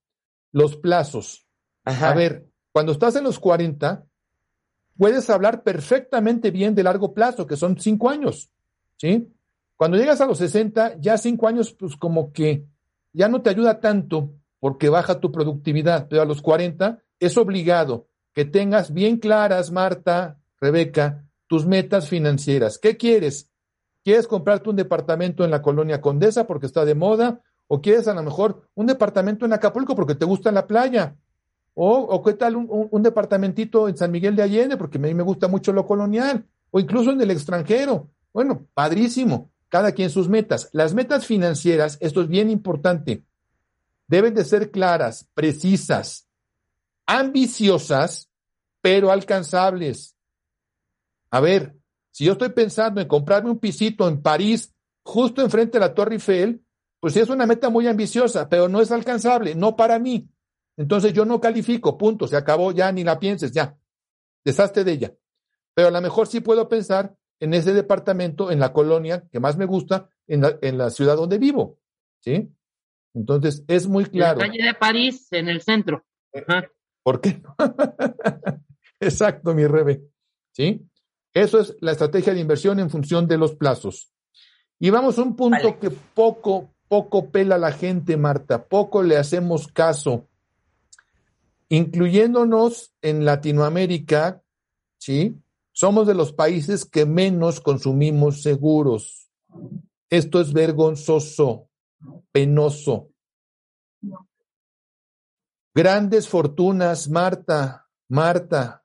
los plazos. Ajá. A ver, cuando estás en los 40, puedes hablar perfectamente bien de largo plazo, que son cinco años, ¿sí? Cuando llegas a los 60, ya cinco años, pues como que ya no te ayuda tanto porque baja tu productividad, pero a los 40 es obligado que tengas bien claras, Marta, Rebeca, tus metas financieras. ¿Qué quieres? ¿Quieres comprarte un departamento en la colonia Condesa porque está de moda? ¿O quieres a lo mejor un departamento en Acapulco porque te gusta la playa? ¿O, o qué tal un, un- departamentito en San Miguel de Allende porque a mí me gusta mucho lo colonial? O incluso en el extranjero. Bueno, padrísimo. Cada quien sus metas. Las metas financieras, esto es bien importante, deben de ser claras, precisas, ambiciosas, pero alcanzables. A ver, si yo estoy pensando en comprarme un pisito en París, justo enfrente de la Torre Eiffel, pues sí es una meta muy ambiciosa, pero no es alcanzable, no para mí. Entonces yo no califico, punto, se acabó, ya ni la pienses, ya, deshazte de ella. Pero a lo mejor sí puedo pensar en ese departamento, en la colonia que más me gusta, en la, en la ciudad donde vivo, ¿sí? Entonces, es muy En claro. la calle de París, en el centro. Ajá. ¿Por qué? Exacto, mi Rebe. ¿Sí? Eso es la estrategia de inversión en función de los plazos. Y vamos a un punto Vale. que poco, poco pela la gente, Marta, poco le hacemos caso. Incluyéndonos en Latinoamérica, ¿sí? Somos de los países que menos consumimos seguros. Esto es vergonzoso, penoso. Grandes fortunas, Marta, Marta,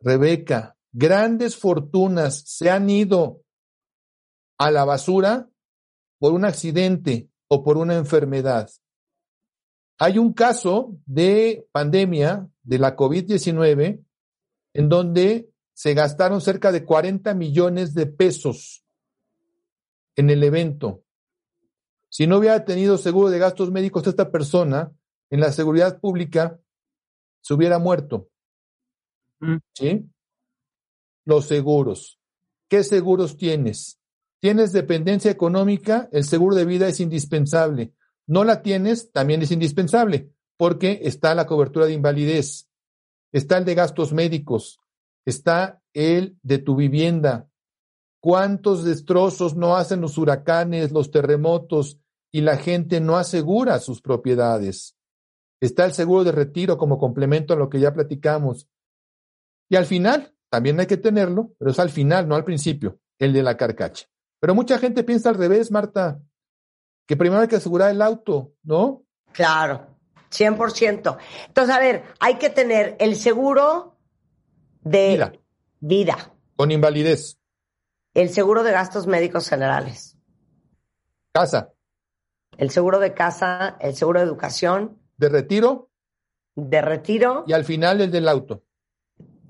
Rebeca, grandes fortunas se han ido a la basura por un accidente o por una enfermedad. Hay un caso de pandemia de la COVID-19 en donde se gastaron cerca de 40 millones de pesos en el evento. Si no hubiera tenido seguro de gastos médicos esta persona, en la seguridad pública se hubiera muerto. Mm. ¿Sí? Los seguros. ¿Qué seguros tienes? ¿Tienes dependencia económica? El seguro de vida es indispensable. No la tienes, también es indispensable, porque está la cobertura de invalidez, está el de gastos médicos, está el de tu vivienda. ¿Cuántos destrozos no hacen los huracanes, los terremotos y la gente no asegura sus propiedades? Está el seguro de retiro como complemento a lo que ya platicamos. Y al final, también hay que tenerlo, pero es al final, no al principio, el de la carcacha. Pero mucha gente piensa al revés, Marta, que primero hay que asegurar el auto, ¿no? Claro, 100%. Entonces, a ver, hay que tener el seguro de Vida, vida, con invalidez, el seguro de gastos médicos generales, casa, el seguro de casa, el seguro de educación, de retiro de retiro y al final el del auto.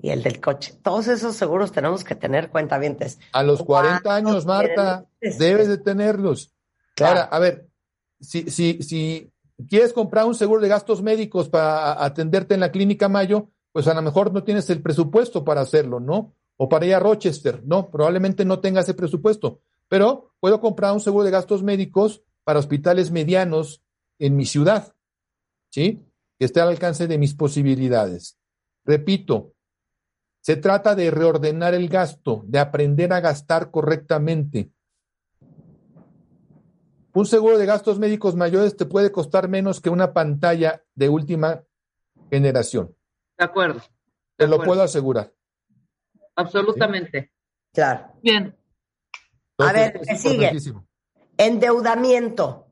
y el del coche. Todos esos seguros tenemos que tener cuentavientes. A los 40 años, ¿Cuántos Marta, debes de tenerlos. Claro. Ahora, a ver, si, si, si quieres comprar un seguro de gastos médicos para atenderte en la clínica Mayo, pues a lo mejor no tienes el presupuesto para hacerlo, ¿no? O para ir a Rochester, no, probablemente no tenga ese presupuesto. Pero puedo comprar un seguro de gastos médicos para hospitales medianos en mi ciudad, ¿sí? Que esté al alcance de mis posibilidades. Repito, se trata de reordenar el gasto, de aprender a gastar correctamente. Un seguro de gastos médicos mayores te puede costar menos que una pantalla de última generación. De acuerdo. Te lo puedo asegurar. Absolutamente. Claro. Bien. A ver, ¿qué sigue? Endeudamiento.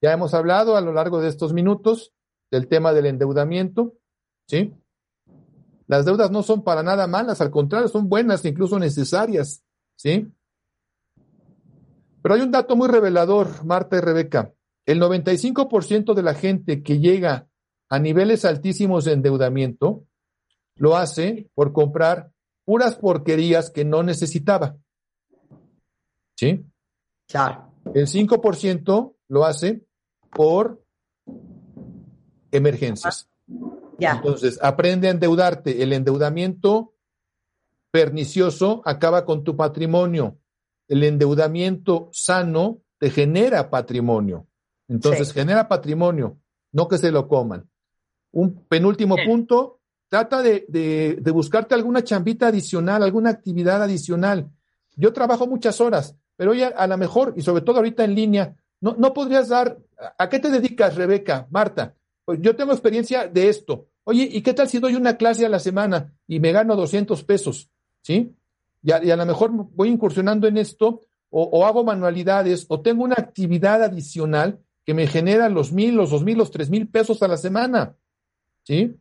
Ya hemos hablado a lo largo de estos minutos del tema del endeudamiento, ¿sí? Las deudas no son para nada malas, al contrario, son buenas, incluso necesarias, ¿sí? Pero hay un dato muy revelador, Marta y Rebeca. El 95% de la gente que llega a niveles altísimos de endeudamiento lo hace por comprar puras porquerías que no necesitaba. ¿Sí? Claro. El 5% lo hace por emergencias. Ya. Entonces, aprende a endeudarte. El endeudamiento pernicioso acaba con tu patrimonio. El endeudamiento sano te genera patrimonio. Entonces, Sí. genera patrimonio, no que se lo coman. Un penúltimo punto, trata de, de- de buscarte alguna chambita adicional, alguna actividad adicional. Yo trabajo muchas horas, pero ya a lo mejor, y sobre todo ahorita en línea, no, no podrías dar, ¿a- ¿a qué te dedicas, Rebeca, Marta? Pues yo tengo experiencia de esto. Oye, ¿y qué tal si doy una clase a la semana y me gano 200 pesos? ¿Sí? Y a, lo mejor voy incursionando en esto o, o hago manualidades o tengo una actividad adicional que me genera los mil, los dos mil, los tres mil pesos a la semana. ¿Sí?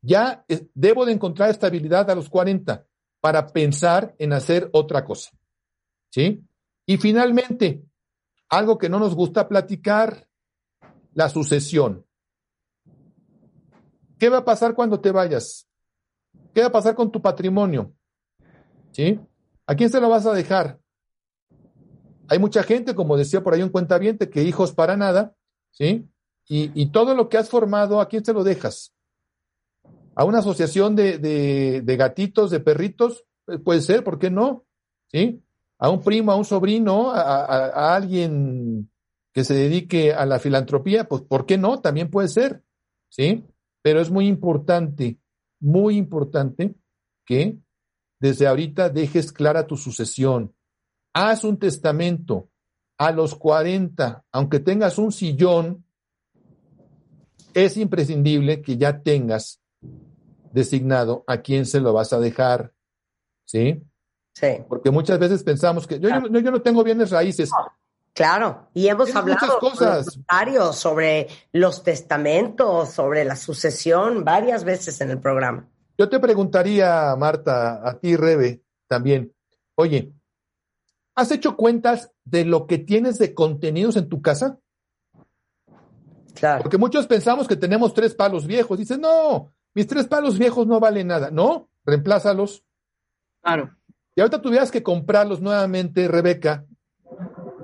Ya eh, debo de encontrar estabilidad a los 40 para pensar en hacer otra cosa. ¿Sí? Y finalmente, algo que no nos gusta platicar, la sucesión. ¿Qué va a pasar cuando te vayas? ¿Qué va a pasar con tu patrimonio? ¿Sí? ¿A quién se lo vas a dejar? Hay mucha gente, como decía por ahí un cuentaviente, que hijos para nada, ¿sí? Y, y todo lo que has formado, ¿a quién se lo dejas? ¿A una asociación de, de- de gatitos, de perritos? Eh, Puede ser, ¿por qué no? ¿Sí? A un primo, a un sobrino, a, a- a alguien que se dedique a la filantropía, pues ¿por qué no? También puede ser, ¿sí? Pero es muy importante, muy importante que desde ahorita dejes clara tu sucesión. Haz un testamento a los 40, aunque tengas un sillón, es imprescindible que ya tengas designado a quién se lo vas a dejar, ¿sí? Sí, Porque muchas veces pensamos que yo, yo, no- yo no tengo bienes raíces. claro. Y hemos Tienes hablado cosas. los sobre los testamentos, sobre la sucesión varias veces en el programa. Yo te preguntaría, Marta, a ti, Rebe, también, oye, ¿has hecho cuentas de lo que tienes de contenidos en tu casa? Claro. Porque muchos pensamos que tenemos tres palos viejos. Dicen, no, mis tres palos viejos no valen nada. No, reemplázalos. Claro. Y ahorita tuvieras que comprarlos nuevamente, Rebeca,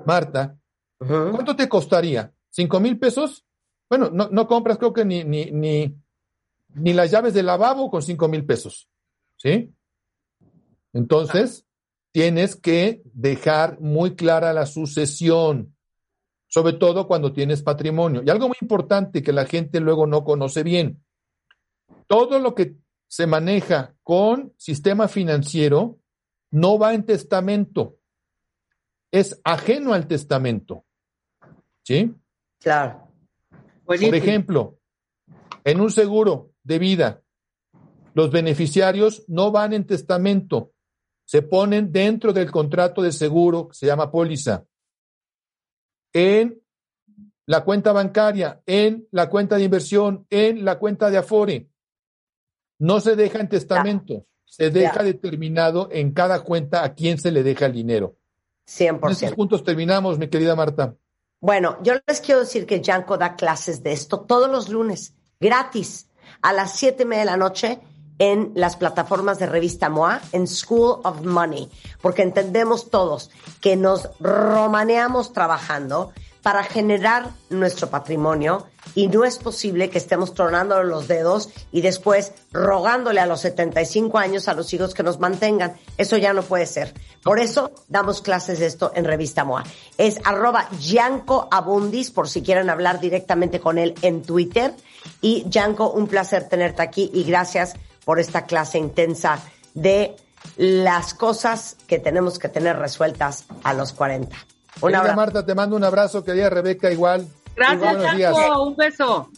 Marta. ¿cuánto te costaría? ¿Cinco mil pesos? Bueno, no, no compras creo que ni, ni, ni, ni las llaves del lavabo con cinco mil pesos. ¿Sí? Entonces, tienes que dejar muy clara la sucesión, sobre todo cuando tienes patrimonio. Y algo muy importante que la gente luego no conoce bien. Todo lo que se maneja con sistema financiero no va en testamento, es ajeno al testamento. ¿Sí? Claro. Por ejemplo, en un seguro de vida, los beneficiarios no van en testamento, se ponen dentro del contrato de seguro que se llama póliza. En la cuenta bancaria, en la cuenta de inversión, en la cuenta de Afore. No se deja en testamento, se deja Ya. determinado en cada cuenta a quién se le deja el dinero. En estos 100%. puntos terminamos, mi querida Marta. Bueno, yo les quiero decir que Yanko da clases de esto todos los lunes, gratis, a las siete y media de la noche en las plataformas de revista MOA, en School of Money, porque entendemos todos que nos romaneamos trabajando para generar nuestro patrimonio y no es posible que estemos tronando los dedos y después rogándole a los 75 años a los hijos que nos mantengan. Eso ya no puede ser. Por eso damos clases de esto en Revista MOA. Es arroba Yanko Abundis por si quieren hablar directamente con él en Twitter. Y Yanko, un placer tenerte aquí y gracias por esta clase intensa de las cosas que tenemos que tener resueltas a los 40. Un Querida abrazo. Marta, te mando un abrazo, querida Rebeca, igual. Gracias, Buenos días. Chaco. Un beso.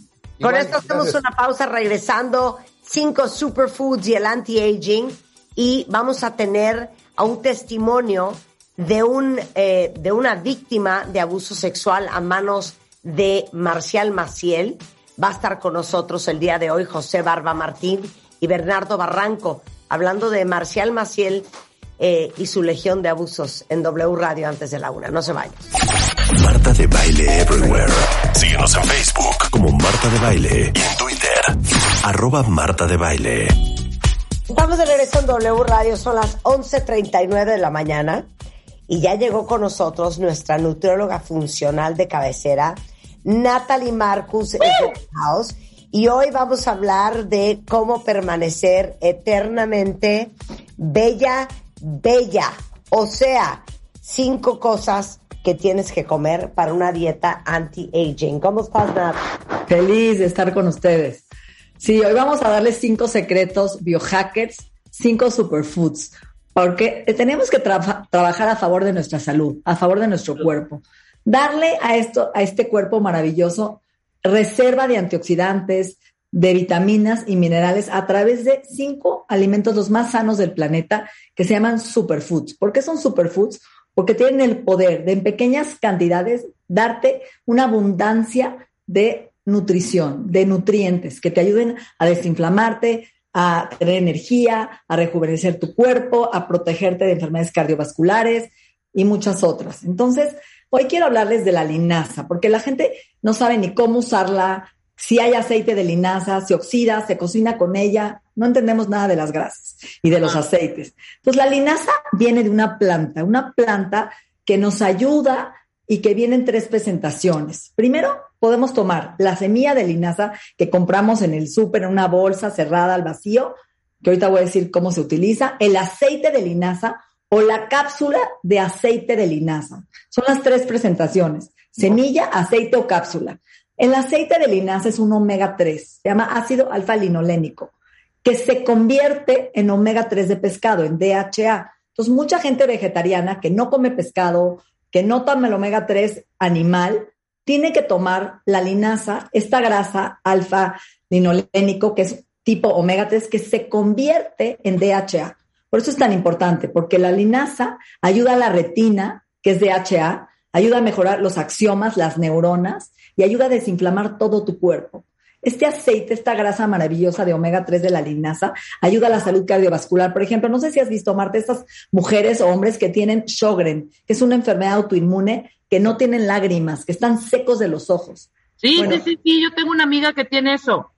Con esto hacemos gracias. una pausa regresando. Cinco superfoods y el anti-aging. Y vamos a tener a un testimonio de, un, eh, de una víctima de abuso sexual a manos de Marcial Maciel. Va a estar con nosotros el día de hoy José Barba Martín y Bernardo Barranco, hablando de Marcial Maciel eh, y su legión de abusos en W Radio antes de la una. No se vayan. Marta de Baile Everywhere. Síguenos en Facebook como Marta de Baile y en Twitter, arroba Marta de Baile. Estamos de regreso en W Radio, son las 11.39 de la mañana y ya llegó con nosotros nuestra nutrióloga funcional de cabecera, Natalie Marcus de House, y hoy vamos a hablar de cómo permanecer eternamente bella, bella. O sea, cinco cosas que tienes que comer para una dieta anti-aging. ¿Cómo estás, Nat? Feliz de estar con ustedes. Sí, hoy vamos a darles cinco secretos biohackers, cinco superfoods, porque tenemos que tra- trabajar a favor de nuestra salud, a favor de nuestro cuerpo. Darle a esto, a este cuerpo maravilloso, reserva de antioxidantes, de vitaminas y minerales a través de cinco alimentos los más sanos del planeta que se llaman superfoods. ¿Por qué son superfoods? Porque tienen el poder de en pequeñas cantidades darte una abundancia de nutrición, de nutrientes que te ayuden a desinflamarte, a tener energía, a rejuvenecer tu cuerpo, a protegerte de enfermedades cardiovasculares y muchas otras. Entonces, hoy quiero hablarles de la linaza, porque la gente no sabe ni cómo usarla, si hay aceite de linaza, se oxida, se cocina con ella, no entendemos nada de las grasas y de los aceites. Entonces, la linaza viene de una planta, una planta que nos ayuda y que viene en tres presentaciones. Primero, podemos tomar la semilla de linaza que compramos en el súper, en una bolsa cerrada al vacío, que ahorita voy a decir cómo se utiliza, el aceite de linaza o la cápsula de aceite de linaza. Son las tres presentaciones, semilla, aceite o cápsula. El aceite de linaza es un omega 3, se llama ácido alfa-linolénico, que se convierte en omega 3 de pescado, en DHA. Entonces, mucha gente vegetariana que no come pescado, que no toma el omega 3 animal, tiene que tomar la linaza, esta grasa alfa-linolénico, que es tipo omega 3, que se convierte en DHA. Por eso es tan importante, porque la linaza ayuda a la retina, que es DHA, ayuda a mejorar los axiomas, las neuronas, y ayuda a desinflamar todo tu cuerpo. Este aceite, esta grasa maravillosa de omega 3 de la linaza, ayuda a la salud cardiovascular. Por ejemplo, no sé si has visto, Marta, estas mujeres o hombres que tienen Sjogren, que es una enfermedad autoinmune, que no tienen lágrimas, que están secos de los ojos. Sí, Bueno. sí, sí, sí, yo tengo una amiga que tiene eso.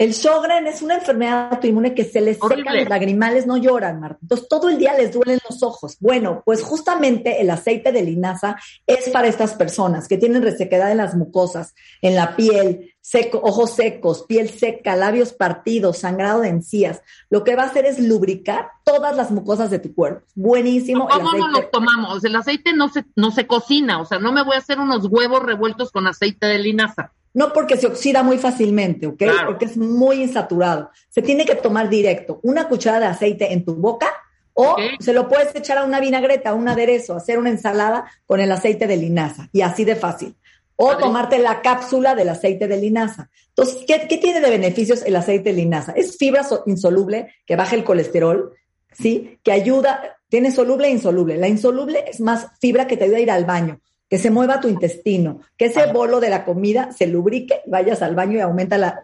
El Sjogren es una enfermedad autoinmune que se les seca Horrible. los lagrimales, no lloran, Marta. Entonces todo el día les duelen los ojos. Bueno, pues justamente el aceite de linaza es para estas personas que tienen resequedad en las mucosas, en la piel, seco, ojos secos, piel seca, labios partidos, sangrado de encías. Lo que va a hacer es lubricar todas las mucosas de tu cuerpo. Buenísimo. el ¿Cómo no aceite. lo tomamos? El aceite no se, no se cocina, o sea, no me voy a hacer unos huevos revueltos con aceite de linaza. No porque se oxida muy fácilmente, ¿ok? Claro. Porque es muy insaturado. Se tiene que tomar directo una cuchara de aceite en tu boca o se lo puedes echar a una vinagreta, a un aderezo, hacer una ensalada con el aceite de linaza y así de fácil. O tomarte la cápsula del aceite de linaza. Entonces, ¿qué, qué tiene de beneficios el aceite de linaza? Es fibra so- insoluble que baja el colesterol, ¿sí? Que ayuda, tiene soluble e insoluble. La insoluble es más fibra que te ayuda a ir al baño, que se mueva tu intestino, que ese bolo de la comida se lubrique, vayas al baño y aumenta la-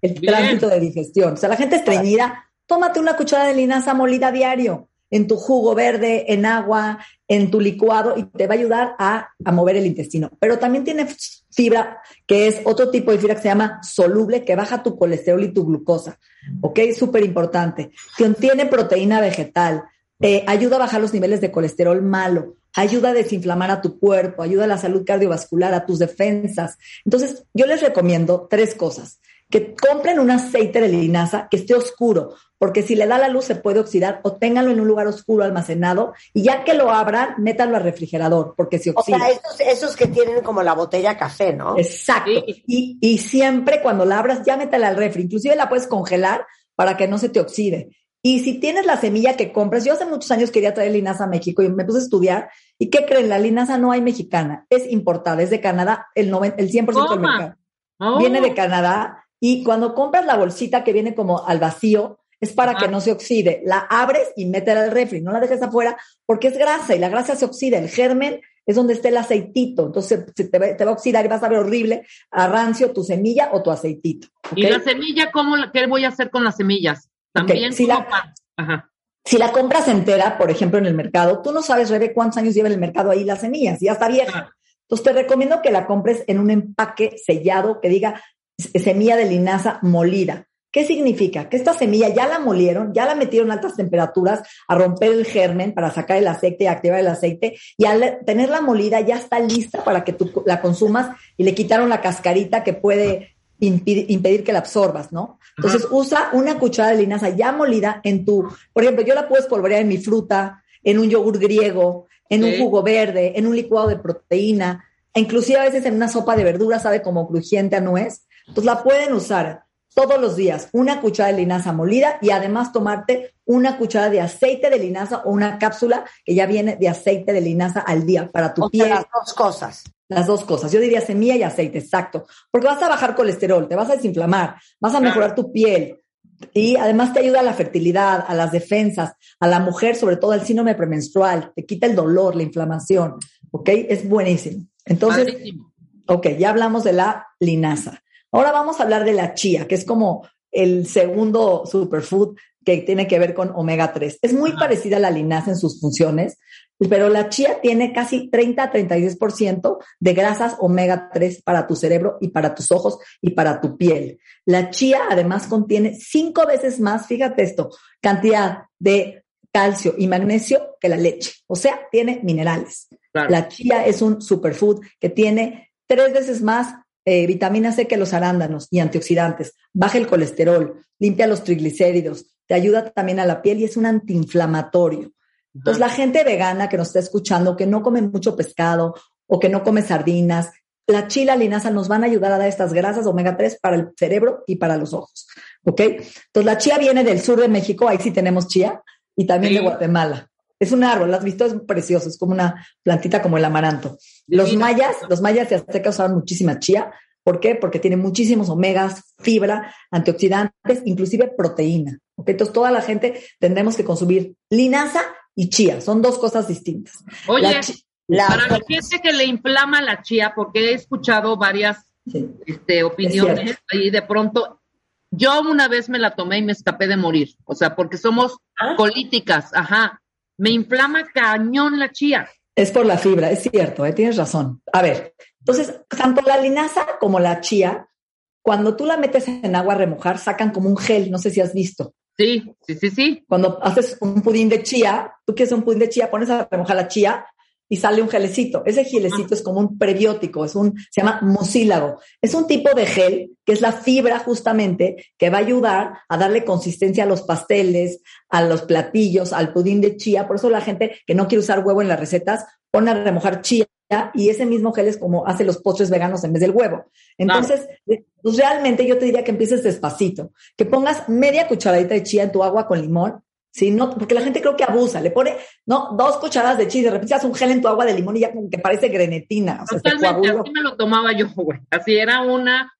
el tránsito de digestión. O sea, la gente estreñida, tómate una cucharada de linaza molida diario en tu jugo verde, en agua, en tu licuado y te va a ayudar a, a mover el intestino. Pero también tiene fibra, que es otro tipo de fibra que se llama soluble, que baja tu colesterol y tu glucosa. ¿Ok? Súper importante. Contiene proteína vegetal, eh, ayuda a bajar los niveles de colesterol malo, ayuda a desinflamar a tu cuerpo, ayuda a la salud cardiovascular, a tus defensas. Entonces, yo les recomiendo tres cosas. Que compren un aceite de linaza que esté oscuro, porque si le da la luz se puede oxidar, o ténganlo en un lugar oscuro almacenado, y ya que lo abran, métanlo al refrigerador, porque se O oxida. sea, esos, esos que tienen como la botella café, ¿no? Exacto. Sí. Y, y siempre cuando la abras, ya métela al refri. Inclusive la puedes congelar para que no se te oxide. Y si tienes la semilla que compras, yo hace muchos años quería traer linaza a México y me puse a estudiar. ¿Y qué creen? La linaza no hay mexicana, es importada, es de Canadá, el, 90, el 100% del Toma. mercado. Oh, Viene de Canadá y cuando compras la bolsita que viene como al vacío, es para que no se oxide. La abres y métela al refri, no la dejes afuera porque es grasa y la grasa se oxida. El germen es donde está el aceitito, entonces se te, va, te va a oxidar y vas a ver horrible a rancio tu semilla o tu aceitito. ¿Y la semilla, cómo, la- qué voy a hacer con las semillas? También si como la- Ajá. Si la compras entera, por ejemplo, en el mercado, tú no sabes, Rebe, cuántos años lleva en el mercado ahí las semillas, ya está vieja. Entonces te recomiendo que la compres en un empaque sellado que diga s- semilla de linaza molida. ¿Qué significa? Que esta semilla ya la molieron, ya la metieron a altas temperaturas a romper el germen para sacar el aceite y activar el aceite y al tenerla molida ya está lista para que tú la consumas y le quitaron la cascarita que puede impedir que la absorbas, ¿no? Entonces usa una cucharada de linaza ya molida en tu, por ejemplo, yo la puedo espolvorear en mi fruta, en un yogur griego, en un jugo verde, en un licuado de proteína, e inclusive a veces en una sopa de verduras sabe como crujiente a nuez. Entonces la pueden usar todos los días, una cucharada de linaza molida y además tomarte una cucharada de aceite de linaza o una cápsula que ya viene de aceite de linaza al día para tu O sea, piel. las dos cosas. Las dos cosas. Yo diría semilla y aceite, exacto. Porque vas a bajar colesterol, te vas a desinflamar, vas a mejorar tu piel. Y además te ayuda a la fertilidad, a las defensas, a la mujer, sobre todo al síndrome premenstrual, te quita el dolor, la inflamación. ¿Ok? Es buenísimo. Entonces, ok, ya hablamos de la linaza. Ahora vamos a hablar de la chía, que es como el segundo superfood que tiene que ver con omega 3. Es muy parecida a la linaza en sus funciones, pero la chía tiene casi 30 a 36% de grasas omega 3 para tu cerebro y para tus ojos y para tu piel. La chía además contiene cinco veces más, fíjate esto, cantidad de calcio y magnesio que la leche. O sea, tiene minerales. Claro. La chía es un superfood que tiene tres veces más eh, vitamina C que los arándanos y antioxidantes. Baja el colesterol, limpia los triglicéridos, te ayuda también a la piel y es un antiinflamatorio. Entonces, la gente vegana que nos está escuchando, que no come mucho pescado o que no come sardinas, la chila linaza nos van a ayudar a dar estas grasas omega 3 para el cerebro y para los ojos. ¿Ok? Entonces, la chía viene del sur de México, ahí sí tenemos chía, y también Sí. de Guatemala. Es un árbol, ¿lo has visto? Es precioso, es como una plantita como el amaranto. Los mayas, los mayas de Azteca usaban muchísima chía. ¿Por qué? Porque tiene muchísimos omegas, fibra, antioxidantes, inclusive proteína. ¿ok? Entonces, toda la gente tendremos que consumir linaza y chía. Son dos cosas distintas. Oye, La para la gente que le inflama la chía, porque he escuchado varias sí. este, opiniones y de pronto yo una vez me la tomé y me escapé de morir, o sea, porque somos Ah. políticas, ajá, me inflama cañón la chía. Es por la fibra, es cierto, ¿eh? tienes razón. A ver, entonces, tanto la linaza como la chía, cuando tú la metes en agua a remojar, sacan como un gel, no sé si has visto. Sí, sí, sí, sí. Cuando haces un pudín de chía, tú quieres un pudín de chía, pones a remojar la chía y sale un gelecito. Ese gelecito es como un prebiótico, es un, se llama mucílago. Es un tipo de gel que es la fibra justamente que va a ayudar a darle consistencia a los pasteles, a los platillos, al pudín de chía. Por eso la gente que no quiere usar huevo en las recetas pone a remojar chía y ese mismo gel es como hace los postres veganos en vez del huevo. Entonces, pues realmente yo te diría que empieces despacito, que pongas media cucharadita de chía en tu agua con limón, ¿sí? No, porque la gente creo que abusa, le pone, no, dos cucharadas de y de repente haces un gel en tu agua de limón y ya como que parece grenetina, o sea, se Totalmente, así me lo tomaba yo, güey. Así era una,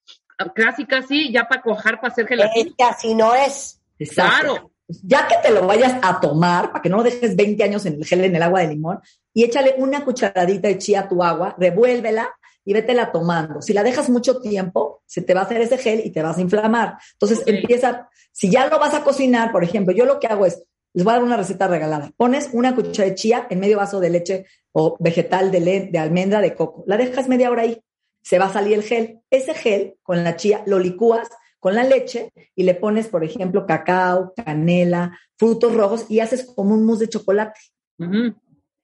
casi, casi, ya para cojar, para hacer Es gelatina. que así no es. Exacto. Claro. Ya que te lo vayas a tomar, para que no lo dejes 20 años en el gel en el agua de limón, y échale una cucharadita de chía a tu agua, revuélvela y vétela tomando. Si la dejas mucho tiempo, se te va a hacer ese gel y te vas a inflamar. Entonces Ok. empieza, si ya lo vas a cocinar, por ejemplo, yo lo que hago es, les voy a dar una receta regalada. Pones una cuchara de chía en medio vaso de leche o vegetal de, le- de almendra de coco. La dejas media hora ahí. Se va a salir el gel. Ese gel con la chía lo licúas con la leche y le pones, por ejemplo, cacao, canela, frutos rojos y haces como un mousse de chocolate.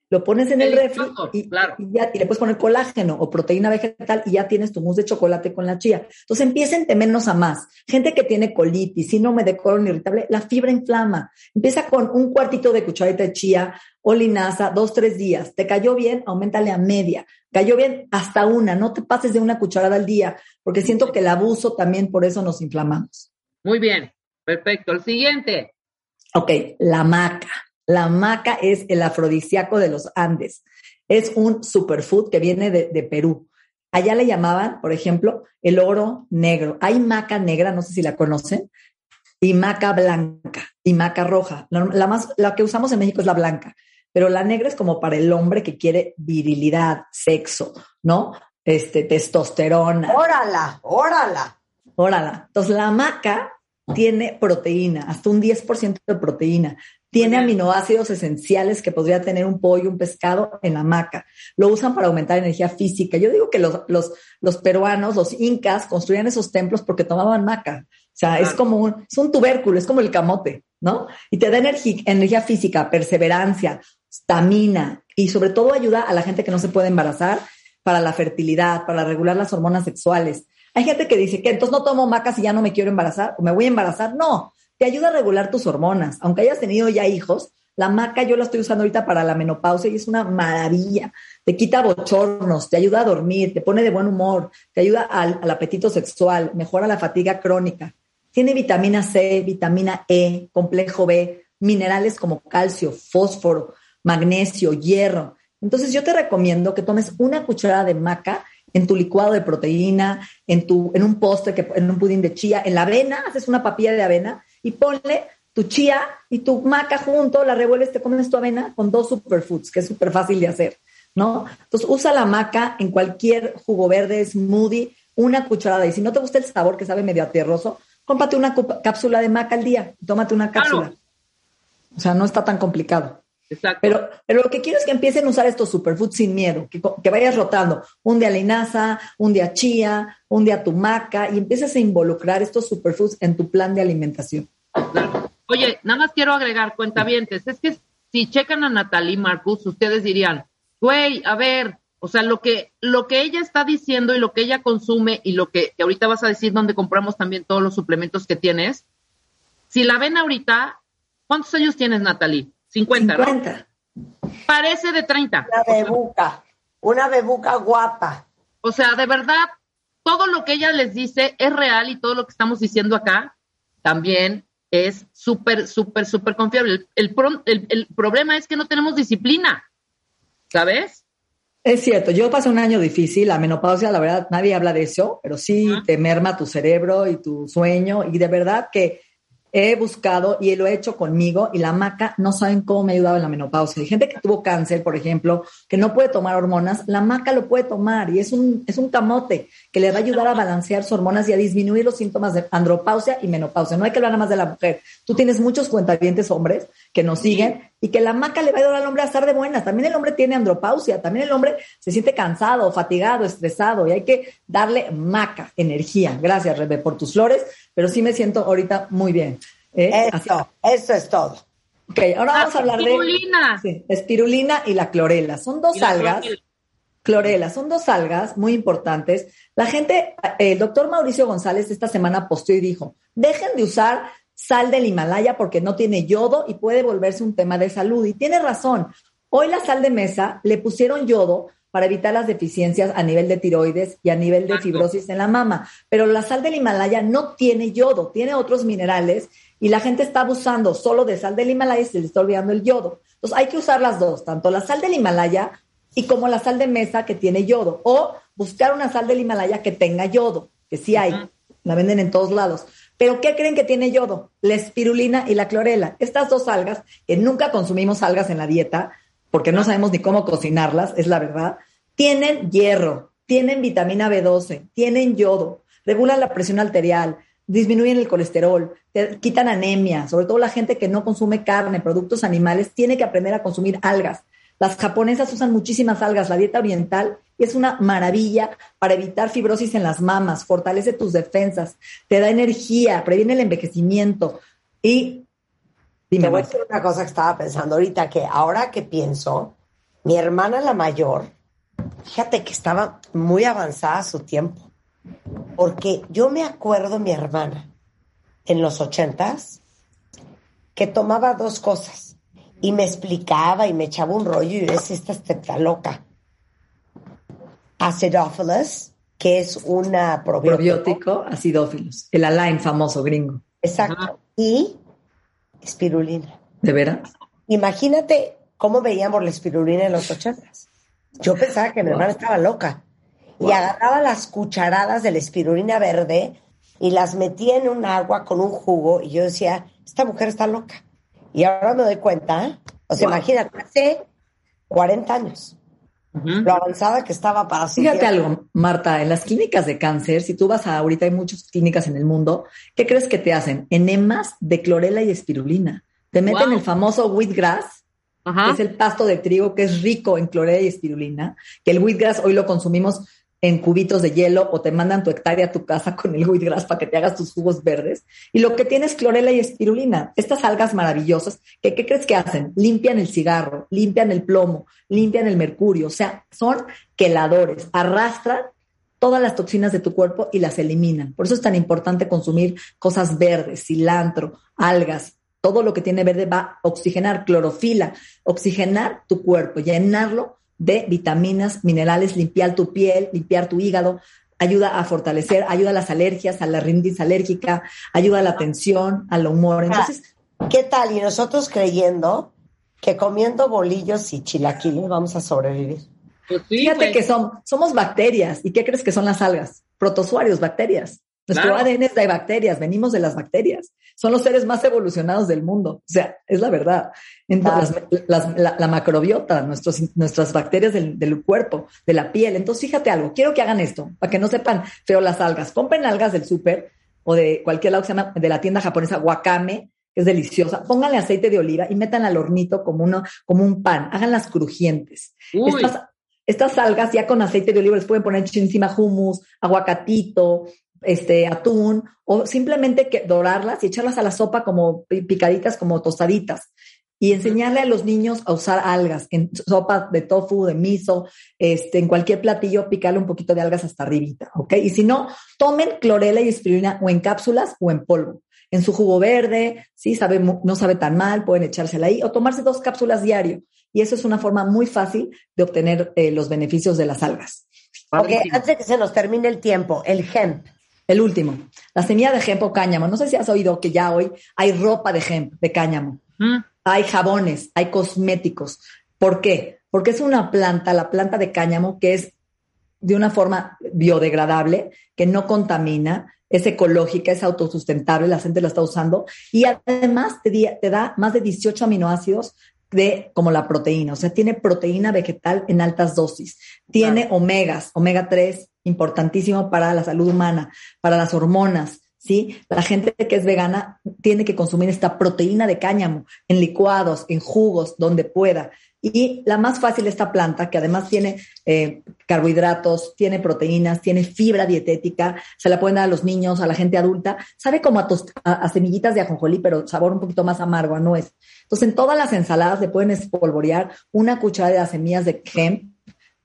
Lo pones en el refri Delicioso, y, claro. y ya, y le puedes poner colágeno o proteína vegetal y ya tienes tu mousse de chocolate con la chía. Entonces empiecen de menos a más. Gente que tiene colitis, síndrome de colon irritable, la fibra inflama. Empieza con un cuartito de cucharadita de chía o linaza, dos, tres días. ¿Te cayó bien? Aumentale a media. Cayó bien hasta una. No te pases de una cucharada al día, porque siento que el abuso también por eso nos inflamamos. Muy bien, perfecto. El siguiente. Ok, la maca. La maca es el afrodisíaco de los Andes. Es un superfood que viene de, de Perú. Allá le llamaban, por ejemplo, el oro negro. Hay maca negra, no sé si la conocen, y maca blanca y maca roja. La, la más, la que usamos en México es la blanca, pero la negra es como para el hombre que quiere virilidad, sexo, ¿no? Este, testosterona. Órala, órala. Órala. Entonces, la maca tiene proteína, hasta un 10% de proteína. Tiene aminoácidos esenciales que podría tener un pollo, un pescado en la maca. Lo usan para aumentar energía física. Yo digo que los, los, los peruanos, los incas, construían esos templos porque tomaban maca. O sea, es como un, es un tubérculo, es como el camote, ¿no? Y te da energi- energía física, perseverancia, estamina y sobre todo ayuda a la gente que no se puede embarazar para la fertilidad, para regular las hormonas sexuales. Hay gente que dice que entonces no tomo maca si ya no me quiero embarazar o me voy a embarazar. No, te ayuda a regular tus hormonas. Aunque hayas tenido ya hijos, la maca yo la estoy usando ahorita para la menopausia y es una maravilla. Te quita bochornos, te ayuda a dormir, te pone de buen humor, te ayuda al, apetito sexual, mejora la fatiga crónica. Tiene vitamina C, vitamina E, complejo B, minerales como calcio, fósforo, magnesio, hierro. Entonces yo te recomiendo que tomes una cucharada de maca en tu licuado de proteína, en, tu, en un postre, que, en un pudín de chía, en la avena, haces una papilla de avena y ponle tu chía y tu maca junto, la revuelves, te comes tu avena con dos superfoods, que es súper fácil de hacer, ¿no? Entonces usa la maca en cualquier jugo verde, smoothie, una cucharada. Y si no te gusta el sabor, que sabe medio aterroso, cómprate una cápsula de maca al día, tómate una Claro. cápsula. O sea, no está tan complicado. Exacto. Pero, pero lo que quiero es que empiecen a usar estos superfoods sin miedo, que, vayas rotando. Un día linaza, un día chía, un día tu maca y empieces a involucrar estos superfoods en tu plan de alimentación. Oye, nada más quiero agregar cuentavientes. Es que si checan a Natalie Marcus, ustedes dirían, güey, a ver, o sea, lo que, lo que ella está diciendo y lo que ella consume y lo que, que ahorita vas a decir donde compramos también todos los suplementos que tienes, si la ven ahorita, ¿cuántos años tienes, Natalie? 50, ¿no? 50. parece de 30. Una bebuca, una bebuca guapa. O sea, de verdad, todo lo que ella les dice es real y todo lo que estamos diciendo acá también es súper, súper, súper confiable. El, el pro- el- el problema es que no tenemos disciplina, ¿sabes? Es cierto, yo pasé un año difícil, la menopausia, la verdad, nadie habla de eso, pero sí te merma tu cerebro y tu sueño, y de verdad que he buscado y lo he hecho conmigo, y la maca no saben cómo me ha ayudado en la menopausia. Hay gente que tuvo cáncer, por ejemplo, que no puede tomar hormonas, la maca lo puede tomar, y es un, es un camote que le va a ayudar a balancear sus hormonas y a disminuir los síntomas de andropausia y menopausia. No hay que hablar nada más de la mujer. Tú tienes muchos cuentavientes hombres que nos siguen y que la maca le va a ayudar al hombre a estar de buenas. También el hombre tiene andropausia, también el hombre se siente cansado, fatigado, estresado y hay que darle maca, energía. Gracias, Rebe, por tus flores, pero sí me siento ahorita muy bien. ¿eh? Eso, eso es todo. ok, ahora vamos a hablar de espirulina. sí, espirulina y la clorela. Son dos algas. clorela. Clorela, son dos algas muy importantes. La gente, el doctor Mauricio González esta semana posteó y dijo, dejen de usar sal del Himalaya porque no tiene yodo y puede volverse un tema de salud. Y tiene razón. Hoy la sal de mesa le pusieron yodo para evitar las deficiencias a nivel de tiroides y a nivel de fibrosis en la mama. Pero la sal del Himalaya no tiene yodo, tiene otros minerales y la gente está abusando solo de sal del Himalaya y se le está olvidando el yodo. Entonces hay que usar las dos, tanto la sal del Himalaya y como la sal de mesa que tiene yodo, o buscar una sal del Himalaya que tenga yodo, que sí hay, la venden en todos lados. Pero ¿qué creen que tiene yodo? La espirulina y la clorela. Estas dos algas, que nunca consumimos algas en la dieta, porque no sabemos ni cómo cocinarlas, es la verdad, tienen hierro, tienen vitamina B12, tienen yodo, regulan la presión arterial, disminuyen el colesterol, te quitan anemia, sobre todo la gente que no consume carne, productos animales, tiene que aprender a consumir algas. Las japonesas usan muchísimas algas, la dieta oriental es una maravilla para evitar fibrosis en las mamas, fortalece tus defensas, te da energía, previene el envejecimiento y Te dime voy a decir una cosa que estaba pensando ahorita, que ahora que pienso, mi hermana la mayor, fíjate que estaba muy avanzada a su tiempo. Porque yo me acuerdo mi hermana en los ochentas que tomaba dos cosas y me explicaba y me echaba un rollo y yo decía, esta está loca. Acidophilus, que es una probiótico. probiótico, acidófilos, el Align famoso gringo, Exacto. Ajá. Y espirulina. ¿de veras? Imagínate cómo veíamos la espirulina en los ochentas. Yo pensaba que mi hermana estaba loca. Y agarraba las cucharadas de la espirulina verde y las metía en un agua con un jugo. Y yo decía, esta mujer está loca. Y ahora me doy cuenta, ¿eh? o sea, Wow. imagínate, hace 40 años, Lo avanzada que estaba para su Fíjate tiempo. algo, Marta, en las clínicas de cáncer, si tú vas a, ahorita hay muchas clínicas en el mundo, ¿qué crees que te hacen? Enemas de clorela y espirulina. Te meten Wow. el famoso wheatgrass, que Ajá. es el pasto de trigo que es rico en clorela y espirulina, que el wheatgrass hoy lo consumimos en cubitos de hielo o te mandan tu hectárea a tu casa con el wheatgrass para que te hagas tus jugos verdes. Y lo que tiene es clorela y espirulina. Estas algas maravillosas, que, ¿qué crees que hacen? Limpian el cigarro, limpian el plomo, limpian el mercurio. O sea, son queladores, arrastran todas las toxinas de tu cuerpo y las eliminan. Por eso es tan importante consumir cosas verdes, cilantro, algas. Todo lo que tiene verde va a oxigenar, clorofila, oxigenar tu cuerpo, llenarlo de vitaminas, minerales, limpiar tu piel, limpiar tu hígado, ayuda a fortalecer, ayuda a las alergias, a la rinitis alérgica, ayuda a la tensión, al humor. Entonces, ¿Qué tal? Y nosotros creyendo que comiendo bolillos y chilaquiles vamos a sobrevivir. Pues sí, fíjate que son, somos bacterias. ¿Y qué crees que son las algas? Protozoarios, bacterias. Nuestro Claro. ADN es de bacterias, venimos de las bacterias. Son los seres más evolucionados del mundo. O sea, es la verdad. Entonces, las- las- la, la macrobiota, nuestros, nuestras bacterias del, del cuerpo, de la piel. Entonces, fíjate algo, quiero que hagan esto, para que no sepan feo las algas. Compren algas del súper o de cualquier lado que se llama, de la tienda japonesa, wakame, que es deliciosa. Pónganle aceite de oliva y metan al hornito como, uno, como un pan. Háganlas crujientes. Estas, estas algas ya con aceite de oliva les pueden poner encima hummus, aguacatito, este, atún, o simplemente que dorarlas y echarlas a la sopa como pi- picaditas, como tostaditas. Y enseñarle a los niños a usar algas en sopa de tofu, de miso, este, en cualquier platillo, picarle un poquito de algas hasta arribita, ¿ok? Y si no, tomen clorela y espirulina o en cápsulas o en polvo. En su jugo verde, sí, sabe, no sabe tan mal, pueden echársela ahí o tomarse dos cápsulas diario. y eso es una forma muy fácil de obtener eh, los beneficios de las algas. Ok, Padrísimo. antes de que se nos termine el tiempo, el hemp. El último, la semilla de hemp o cáñamo. No sé si has oído que ya hoy hay ropa de hemp, de cáñamo. Mm, Hay jabones, hay cosméticos. ¿Por qué? Porque es una planta, la planta de cáñamo, que es de una forma biodegradable, que no contamina, es ecológica, es autosustentable, la gente la está usando y además te da más de 18 aminoácidos de como la proteína, o sea, tiene proteína vegetal en altas dosis, tiene omegas, omega 3, importantísimo para la salud humana, para las hormonas, ¿sí? La gente que es vegana tiene que consumir esta proteína de cáñamo en licuados, en jugos, donde pueda. Y la más fácil esta planta, que además tiene eh, carbohidratos, tiene proteínas, tiene fibra dietética, se la pueden dar a los niños, a la gente adulta, sabe como a, a- a semillitas de ajonjolí, pero sabor un poquito más amargo, a nuez. Entonces, en todas las ensaladas le pueden espolvorear una cucharada de semillas de hemp.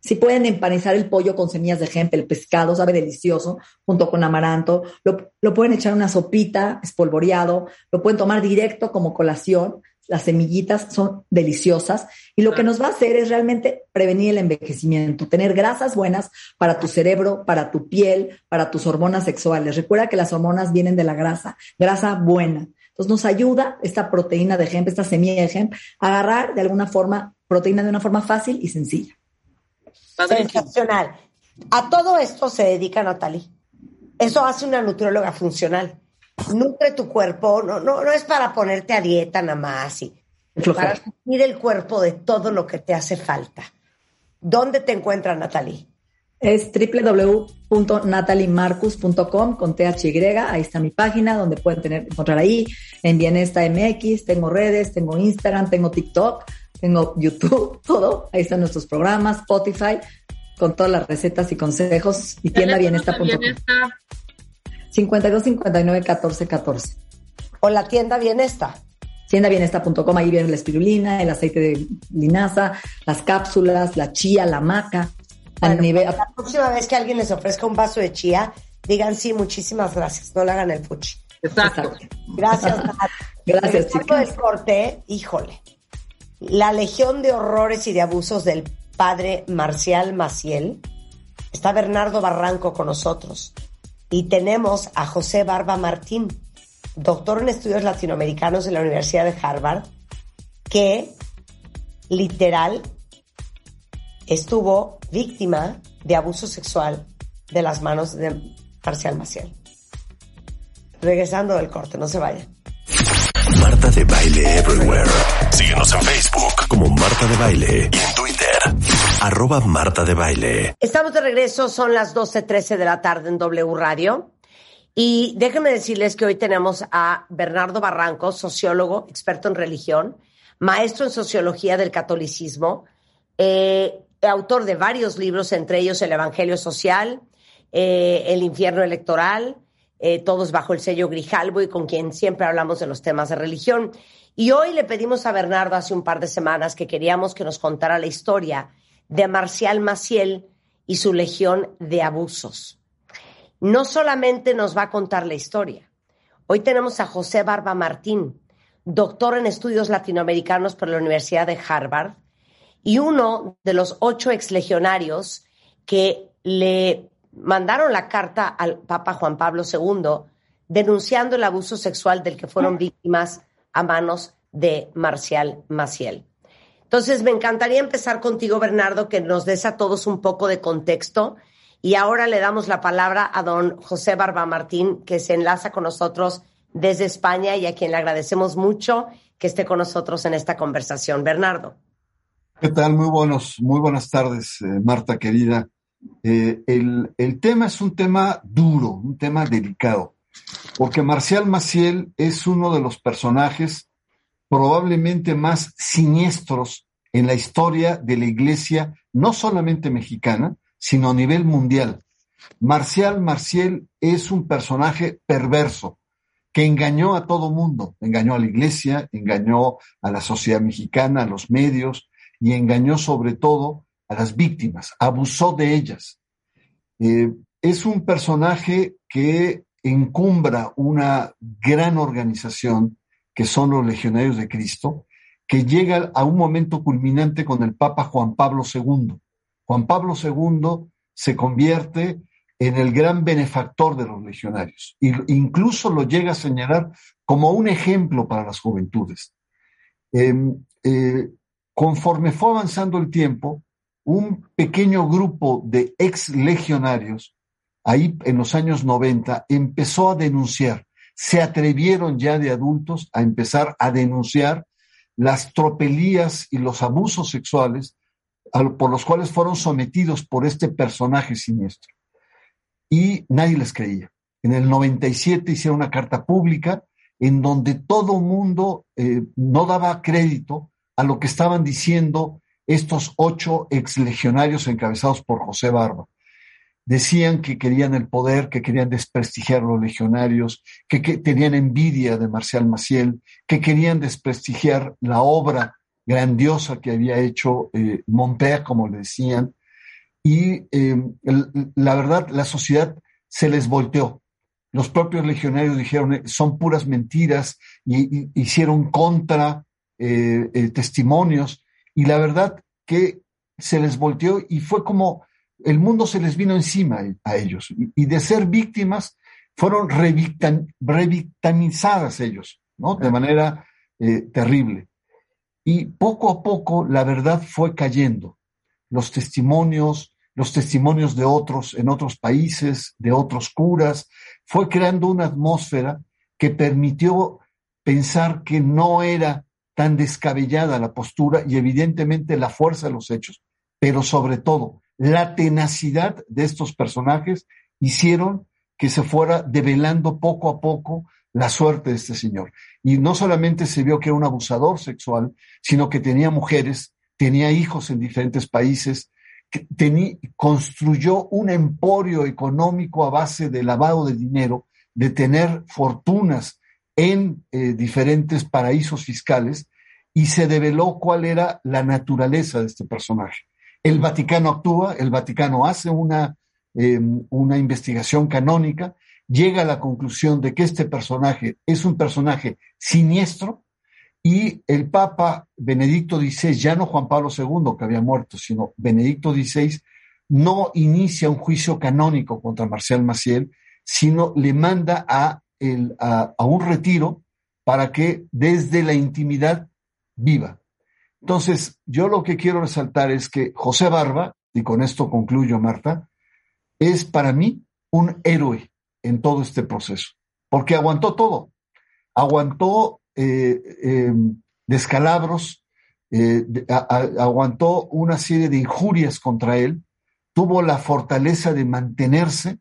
Si pueden empanizar el pollo con semillas de hemp, el pescado sabe delicioso, junto con amaranto. Lo, lo pueden echar una sopita espolvoreado, lo pueden tomar directo como colación. Las semillitas son deliciosas y lo que nos va a hacer es realmente prevenir el envejecimiento, tener grasas buenas para tu cerebro, para tu piel, para tus hormonas sexuales. Recuerda que las hormonas vienen de la grasa, grasa buena. Entonces nos ayuda esta proteína de hemp, esta semilla de hemp, a agarrar de alguna forma proteína de una forma fácil y sencilla. Sensacional. A todo esto se dedica Natalie. Eso hace una nutrióloga funcional. Nutre tu cuerpo, no, no, no es para ponerte a dieta nada más, y para nutrir el cuerpo de todo lo que te hace falta. ¿Dónde te encuentras, Natalie? Es www.nataliemarcus.com con THY, ahí está mi página donde pueden tener, encontrar ahí en Bienesta MX, tengo redes, tengo Instagram, tengo TikTok, tengo YouTube, todo, ahí están nuestros programas, Spotify, con todas las recetas y consejos y Teléfono de tiendabienesta.com. Bienesta. 52 59 14 14. O la tienda Bienesta. Tiendabienesta.com, ahí viene la espirulina, el aceite de linaza, las cápsulas, la chía, la maca. A Bueno, nivel, la próxima vez que alguien les ofrezca un vaso de chía, digan sí, muchísimas gracias. No le hagan el fuchi. Exacto. Exacto. Gracias. Gracias, chicas. del corte, híjole. La legión de horrores y de abusos del padre Marcial Maciel. Está Bernardo Barranco con nosotros. Y tenemos a José Barba Martín, doctor en estudios latinoamericanos de la Universidad de Harvard, que literal estuvo víctima de abuso sexual de las manos de Marcial Maciel. Regresando del corte, no se vayan. Marta de Baile Everywhere. Síguenos en Facebook como Marta de Baile arroba Marta de Baile. Estamos de regreso, son las 12.13 de la tarde en W Radio. Y déjenme decirles que hoy tenemos a Bernardo Barranco, sociólogo, experto en religión, maestro en sociología del catolicismo, eh, autor de varios libros, entre ellos El Evangelio Social, eh, El Infierno Electoral, eh, todos bajo el sello Grijalbo y con quien siempre hablamos de los temas de religión. Y hoy le pedimos a Bernardo hace un par de semanas que queríamos que nos contara la historia de Marcial Maciel y su legión de abusos. No solamente nos va a contar la historia. Hoy tenemos a José Barba Martín, doctor en estudios latinoamericanos por la Universidad de Harvard y uno de los ocho exlegionarios que le mandaron la carta al Papa Juan Pablo II denunciando el abuso sexual del que fueron víctimas a manos de Marcial Maciel. Entonces, me encantaría empezar contigo, Bernardo, que nos des a todos un poco de contexto. Y ahora le damos la palabra a don José Barba Martín, que se enlaza con nosotros desde España y a quien le agradecemos mucho que esté con nosotros en esta conversación. Bernardo. ¿Qué tal? Muy buenos, muy buenas tardes, eh, Marta querida. Eh, el, el tema es un tema duro, un tema delicado, porque Marcial Maciel es uno de los personajes probablemente más siniestros en la historia de la iglesia, no solamente mexicana, sino a nivel mundial. Marcial Maciel es un personaje perverso que engañó a todo mundo, engañó a la iglesia, engañó a la sociedad mexicana, a los medios y engañó sobre todo a las víctimas, abusó de ellas. Eh, es un personaje que encumbra una gran organización que son los legionarios de Cristo, que llega a un momento culminante con el Papa Juan Pablo II. Juan Pablo II se convierte en el gran benefactor de los legionarios e incluso lo llega a señalar como un ejemplo para las juventudes. Eh, eh, conforme fue avanzando el tiempo, un pequeño grupo de ex legionarios, ahí en los años 90, empezó a denunciar, se atrevieron ya de adultos a empezar a denunciar las tropelías y los abusos sexuales por los cuales fueron sometidos por este personaje siniestro. Y nadie les creía. En el 97 hicieron una carta pública en donde todo mundo eh, no daba crédito a lo que estaban diciendo estos ocho exlegionarios encabezados por José Barba. Decían que querían el poder, que querían desprestigiar a los legionarios, que, tenían envidia de Marcial Maciel, que querían desprestigiar la obra grandiosa que había hecho eh, como le decían. Y eh, la verdad, la sociedad se les volteó. Los propios legionarios dijeron, eh, son puras mentiras, y, hicieron contra eh, testimonios. Y la verdad que se les volteó y fue como el mundo se les vino encima a ellos y, de ser víctimas fueron revictimizadas ellos, ¿no? De manera eh, terrible. Y poco a poco la verdad fue cayendo. Los testimonios, los testimonios de otros en otros países, de otros curas, fue creando una atmósfera que permitió pensar que no era tan descabellada la postura y evidentemente la fuerza de los hechos, pero sobre todo la tenacidad de estos personajes hicieron que se fuera develando poco a poco la suerte de este señor. Y no solamente se vio que era un abusador sexual, sino que tenía mujeres, tenía hijos en diferentes países, construyó un emporio económico a base de lavado de dinero, de tener fortunas en eh, diferentes paraísos fiscales, y se develó cuál era la naturaleza de este personaje. El Vaticano actúa, el Vaticano hace una, em, una investigación canónica, llega a la conclusión de que este personaje es un personaje siniestro y el Papa Benedicto XVI, ya no Juan Pablo II que había muerto, sino Benedicto XVI, no inicia un juicio canónico contra Marcial Maciel, sino le manda a, el, a, a un retiro para que desde la intimidad viva. Entonces, yo lo que quiero resaltar es que José Barba, y con esto concluyo, Marta, es para mí un héroe en todo este proceso, porque aguantó todo. Aguantó eh, em, descalabros, eh, aguantó una serie de injurias contra él, tuvo la fortaleza de mantenerse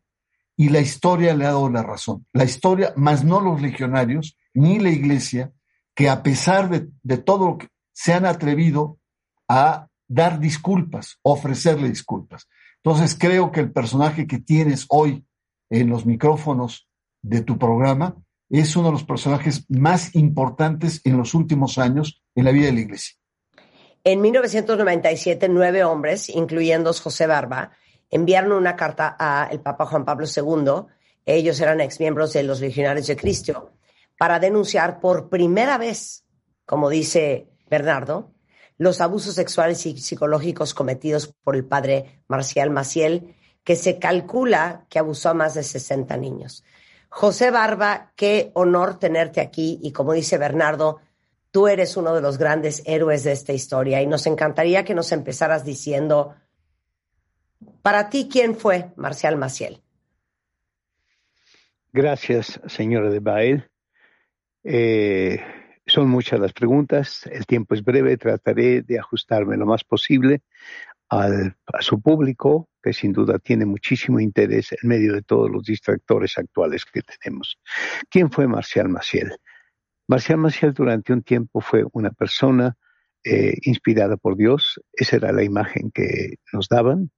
y la historia le ha dado la razón. La historia, más no los legionarios, ni la iglesia, que a pesar de, de todo lo que se han atrevido a dar disculpas, ofrecerle disculpas. Entonces creo que el personaje que tienes hoy en los micrófonos de tu programa es uno de los personajes más importantes en los últimos años en la vida de la Iglesia. En 1997, nueve hombres, incluyendo José Barba, enviaron una carta al Papa Juan Pablo II. Ellos eran exmiembros de los Legionarios de Cristo para denunciar por primera vez, como dice Bernardo, los abusos sexuales y psicológicos cometidos por el padre Marcial Maciel, que se calcula que abusó a más de 60 niños. José Barba, qué honor tenerte aquí y como dice Bernardo, tú eres uno de los grandes héroes de esta historia y nos encantaría que nos empezaras diciendo, para ti, ¿quién fue Marcial Maciel? Gracias, señora de Bael. Eh, son muchas las preguntas, el tiempo es breve, trataré de ajustarme lo más posible al, a su público, que sin duda tiene muchísimo interés en medio de todos los distractores actuales que tenemos. ¿Quién fue Marcial Maciel? Marcial Maciel durante un tiempo fue una persona eh, inspirada por Dios, esa era la imagen que nos daban,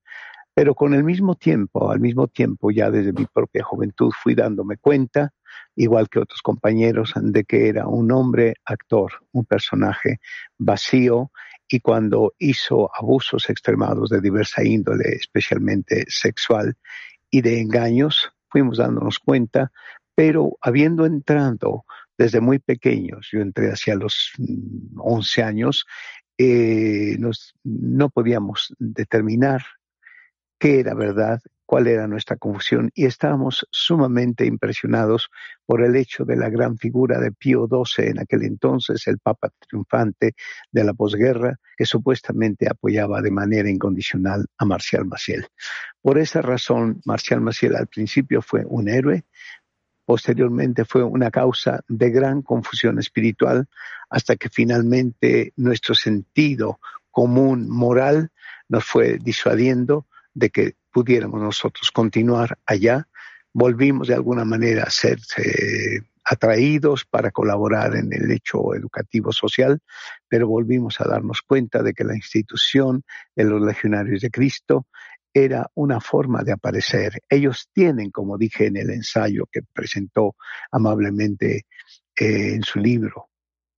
pero con el mismo tiempo, al mismo tiempo, ya desde mi propia juventud fui dándome cuenta igual que otros compañeros, de que era un hombre actor, un personaje vacío y cuando hizo abusos extremados de diversa índole, especialmente sexual y de engaños, fuimos dándonos cuenta, pero habiendo entrado desde muy pequeños, yo entré hacia los mm, 11 años, eh, nos, no podíamos determinar qué era verdad, cuál era nuestra confusión y estábamos sumamente impresionados por el hecho de la gran figura de Pío XII en aquel entonces, el Papa triunfante de la posguerra, que supuestamente apoyaba de manera incondicional a Marcial Maciel. Por esa razón, Marcial Maciel al principio fue un héroe, posteriormente fue una causa de gran confusión espiritual, hasta que finalmente nuestro sentido común moral nos fue disuadiendo de que pudiéramos nosotros continuar allá. Volvimos de alguna manera a ser eh, atraídos para colaborar en el hecho educativo social, pero volvimos a darnos cuenta de que la institución de los legionarios de Cristo era una forma de aparecer. Ellos tienen, como dije en el ensayo que presentó amablemente eh, en su libro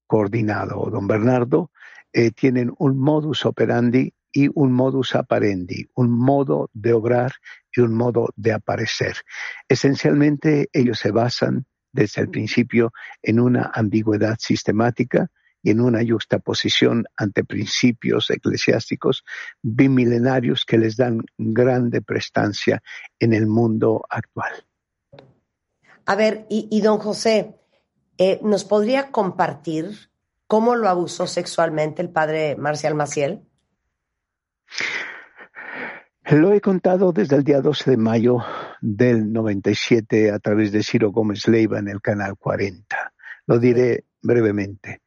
coordinado don Bernardo, eh, tienen un modus operandi y un modus apparendi, un modo de obrar y un modo de aparecer. Esencialmente ellos se basan desde el principio en una ambigüedad sistemática y en una juxtaposición ante principios eclesiásticos bimilenarios que les dan grande prestancia en el mundo actual. A ver, y, don José, eh, ¿nos podría compartir cómo lo abusó sexualmente el padre Marcial Maciel? Lo he contado desde el día 12 de mayo del 97 a través de Ciro Gómez Leiva en el canal 40. Lo diré brevemente.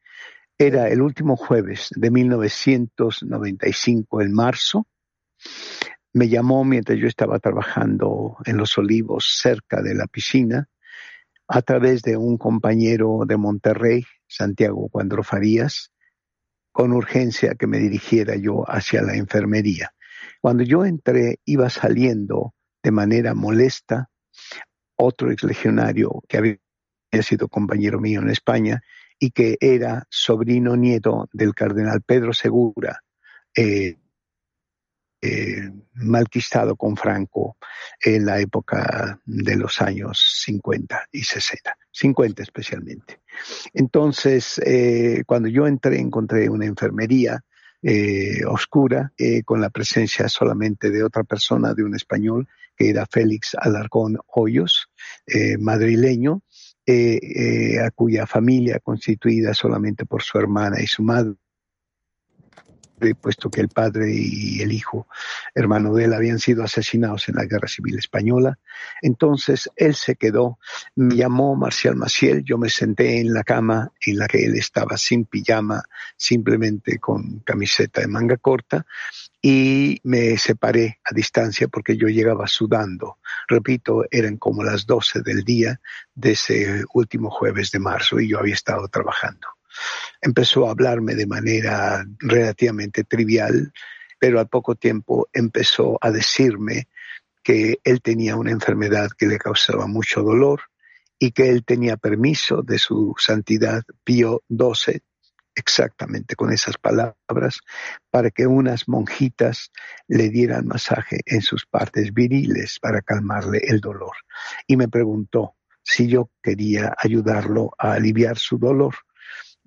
Era el último jueves de 1995, en marzo. Me llamó mientras yo estaba trabajando en Los Olivos, cerca de la piscina, a través de un compañero de Monterrey, Santiago Cuandro Farías, con urgencia que me dirigiera yo hacia la enfermería. Cuando yo entré, iba saliendo de manera molesta otro exlegionario que había sido compañero mío en España y que era sobrino nieto del cardenal Pedro Segura, eh, eh, malquistado con Franco en la época de los años 50 y 60, 50 especialmente. Entonces, eh, cuando yo entré, encontré una enfermería eh, oscura, eh, con la presencia solamente de otra persona, de un español, que era Félix Alarcón Hoyos, eh, madrileño, eh, eh, a cuya familia, constituida solamente por su hermana y su madre, puesto que el padre y el hijo, hermano de él, habían sido asesinados en la Guerra Civil Española. Entonces él se quedó, me llamó Marcial Maciel, yo me senté en la cama en la que él estaba sin pijama, simplemente con camiseta de manga corta, y me separé a distancia porque yo llegaba sudando. Repito, eran como las 12 del día de ese último jueves de marzo y yo había estado trabajando empezó a hablarme de manera relativamente trivial, pero al poco tiempo empezó a decirme que él tenía una enfermedad que le causaba mucho dolor y que él tenía permiso de su santidad Pío XII, exactamente con esas palabras, para que unas monjitas le dieran masaje en sus partes viriles para calmarle el dolor. Y me preguntó si yo quería ayudarlo a aliviar su dolor.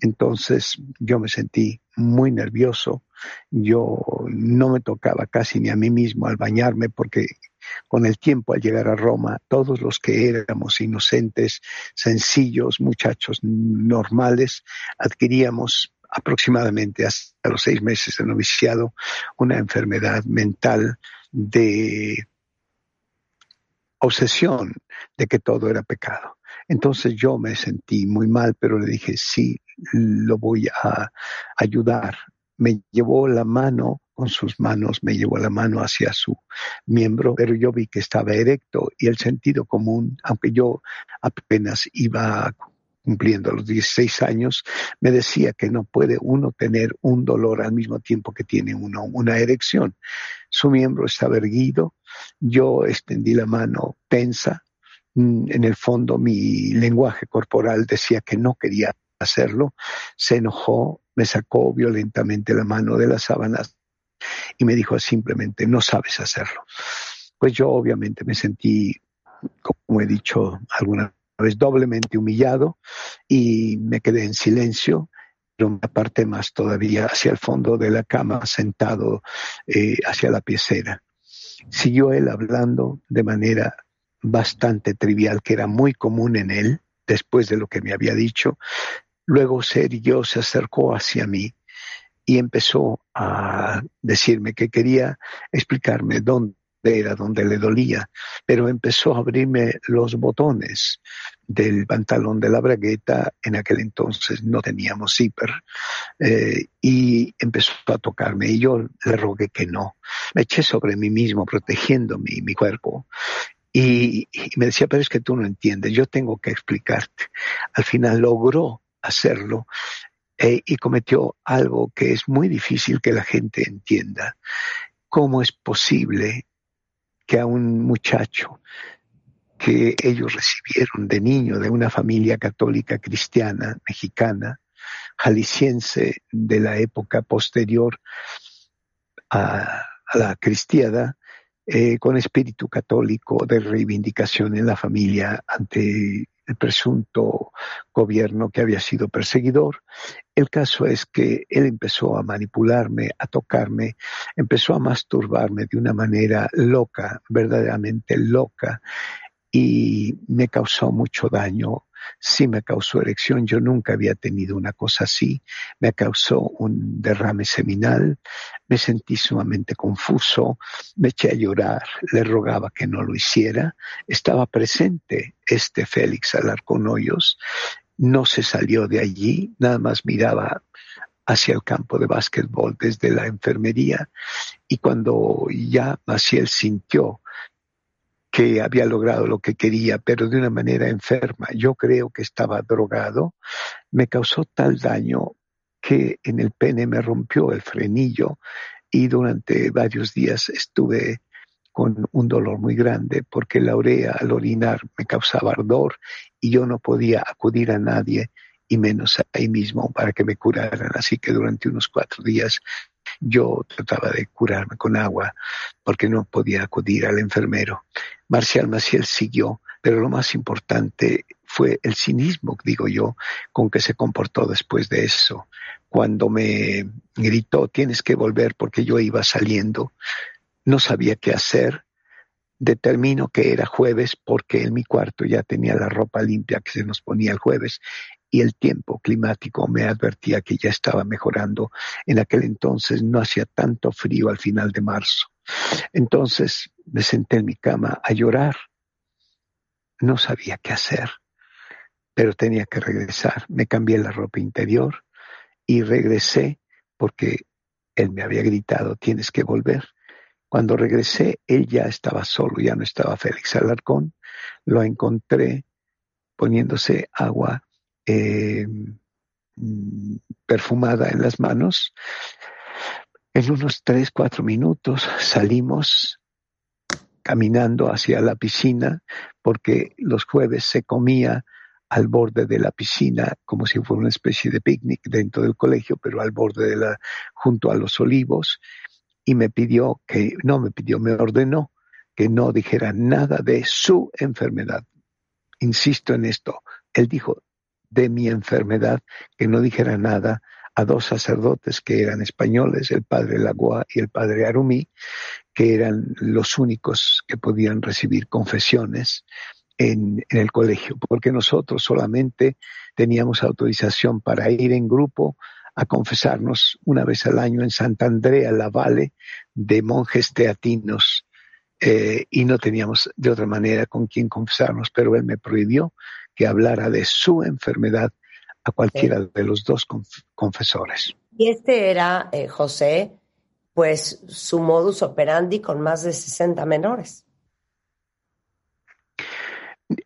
Entonces yo me sentí muy nervioso, yo no me tocaba casi ni a mí mismo al bañarme porque con el tiempo al llegar a Roma, todos los que éramos inocentes, sencillos, muchachos normales, adquiríamos aproximadamente hasta los seis meses de noviciado una enfermedad mental de obsesión de que todo era pecado. Entonces yo me sentí muy mal, pero le dije, sí, lo voy a ayudar. Me llevó la mano con sus manos, me llevó la mano hacia su miembro, pero yo vi que estaba erecto y el sentido común, aunque yo apenas iba cumpliendo los 16 años, me decía que no puede uno tener un dolor al mismo tiempo que tiene una erección. Su miembro estaba erguido, yo extendí la mano tensa, mm, en el fondo mi lenguaje corporal decía que no quería hacerlo, se enojó, me sacó violentamente la mano de las sábanas y me dijo simplemente, no sabes hacerlo. Pues yo obviamente me sentí, como he dicho alguna vez doblemente humillado y me quedé en silencio, pero me aparté más todavía hacia el fondo de la cama, sentado eh, hacia la piecera. Siguió él hablando de manera bastante trivial, que era muy común en él, después de lo que me había dicho. Luego se irguió, se acercó hacia mí y empezó a decirme que quería explicarme dónde era, dónde le dolía, pero empezó a abrirme los botones del pantalón de la bragueta, en aquel entonces no teníamos zipper, eh, y empezó a tocarme y yo le rogué que no. Me eché sobre mí mismo, protegiendo mi, mi cuerpo, y, y me decía, pero es que tú no entiendes, yo tengo que explicarte. Al final logró hacerlo eh, y cometió algo que es muy difícil que la gente entienda. ¿Cómo es posible que a un muchacho que ellos recibieron de niño de una familia católica cristiana mexicana, jalisciense de la época posterior a, la cristiada, eh, con espíritu católico de reivindicación en la familia ante el presunto gobierno que había sido perseguidor. El caso es que él empezó a manipularme, a tocarme, empezó a masturbarme de una manera loca, verdaderamente loca, y me causó mucho daño sí me causó erección, yo nunca había tenido una cosa así, me causó un derrame seminal, me sentí sumamente confuso, me eché a llorar, le rogaba que no lo hiciera, estaba presente este Félix Alarcón Hoyos, no se salió de allí, nada más miraba hacia el campo de básquetbol desde la enfermería y cuando ya Maciel sintió que había logrado lo que quería, pero de una manera enferma. Yo creo que estaba drogado. Me causó tal daño que en el pene me rompió el frenillo y durante varios días estuve con un dolor muy grande porque la urea al orinar me causaba ardor y yo no podía acudir a nadie y menos ahí mismo para que me curaran. Así que durante unos cuatro días yo trataba de curarme con agua porque no podía acudir al enfermero. Marcial Maciel siguió, pero lo más importante fue el cinismo, digo yo, con que se comportó después de eso. Cuando me gritó, tienes que volver porque yo iba saliendo, no sabía qué hacer. Determino que era jueves porque en mi cuarto ya tenía la ropa limpia que se nos ponía el jueves y el tiempo climático me advertía que ya estaba mejorando. En aquel entonces no hacía tanto frío al final de marzo. Entonces me senté en mi cama a llorar. No sabía qué hacer, pero tenía que regresar. Me cambié la ropa interior y regresé porque él me había gritado, tienes que volver. Cuando regresé, él ya estaba solo, ya no estaba Félix Alarcón. Lo encontré poniéndose agua eh, mm, perfumada en las manos. En unos tres, cuatro minutos salimos caminando hacia la piscina porque los jueves se comía al borde de la piscina como si fuera una especie de picnic dentro del colegio, pero al borde de la, junto a los olivos, y me pidió que, no me pidió, me ordenó que no dijera nada de su enfermedad. Insisto en esto. Él dijo, de mi enfermedad, que no dijera nada a dos sacerdotes que eran españoles, el padre Lagua y el padre Arumí, que eran los únicos que podían recibir confesiones en, en, el colegio, porque nosotros solamente teníamos autorización para ir en grupo a confesarnos una vez al año en Santa Andrea, la Vale, de monjes teatinos, eh, y no teníamos de otra manera con quién confesarnos, pero él me prohibió que hablara de su enfermedad a cualquiera de los dos conf confesores. Y este era, eh, José, pues su modus operandi con más de 60 menores.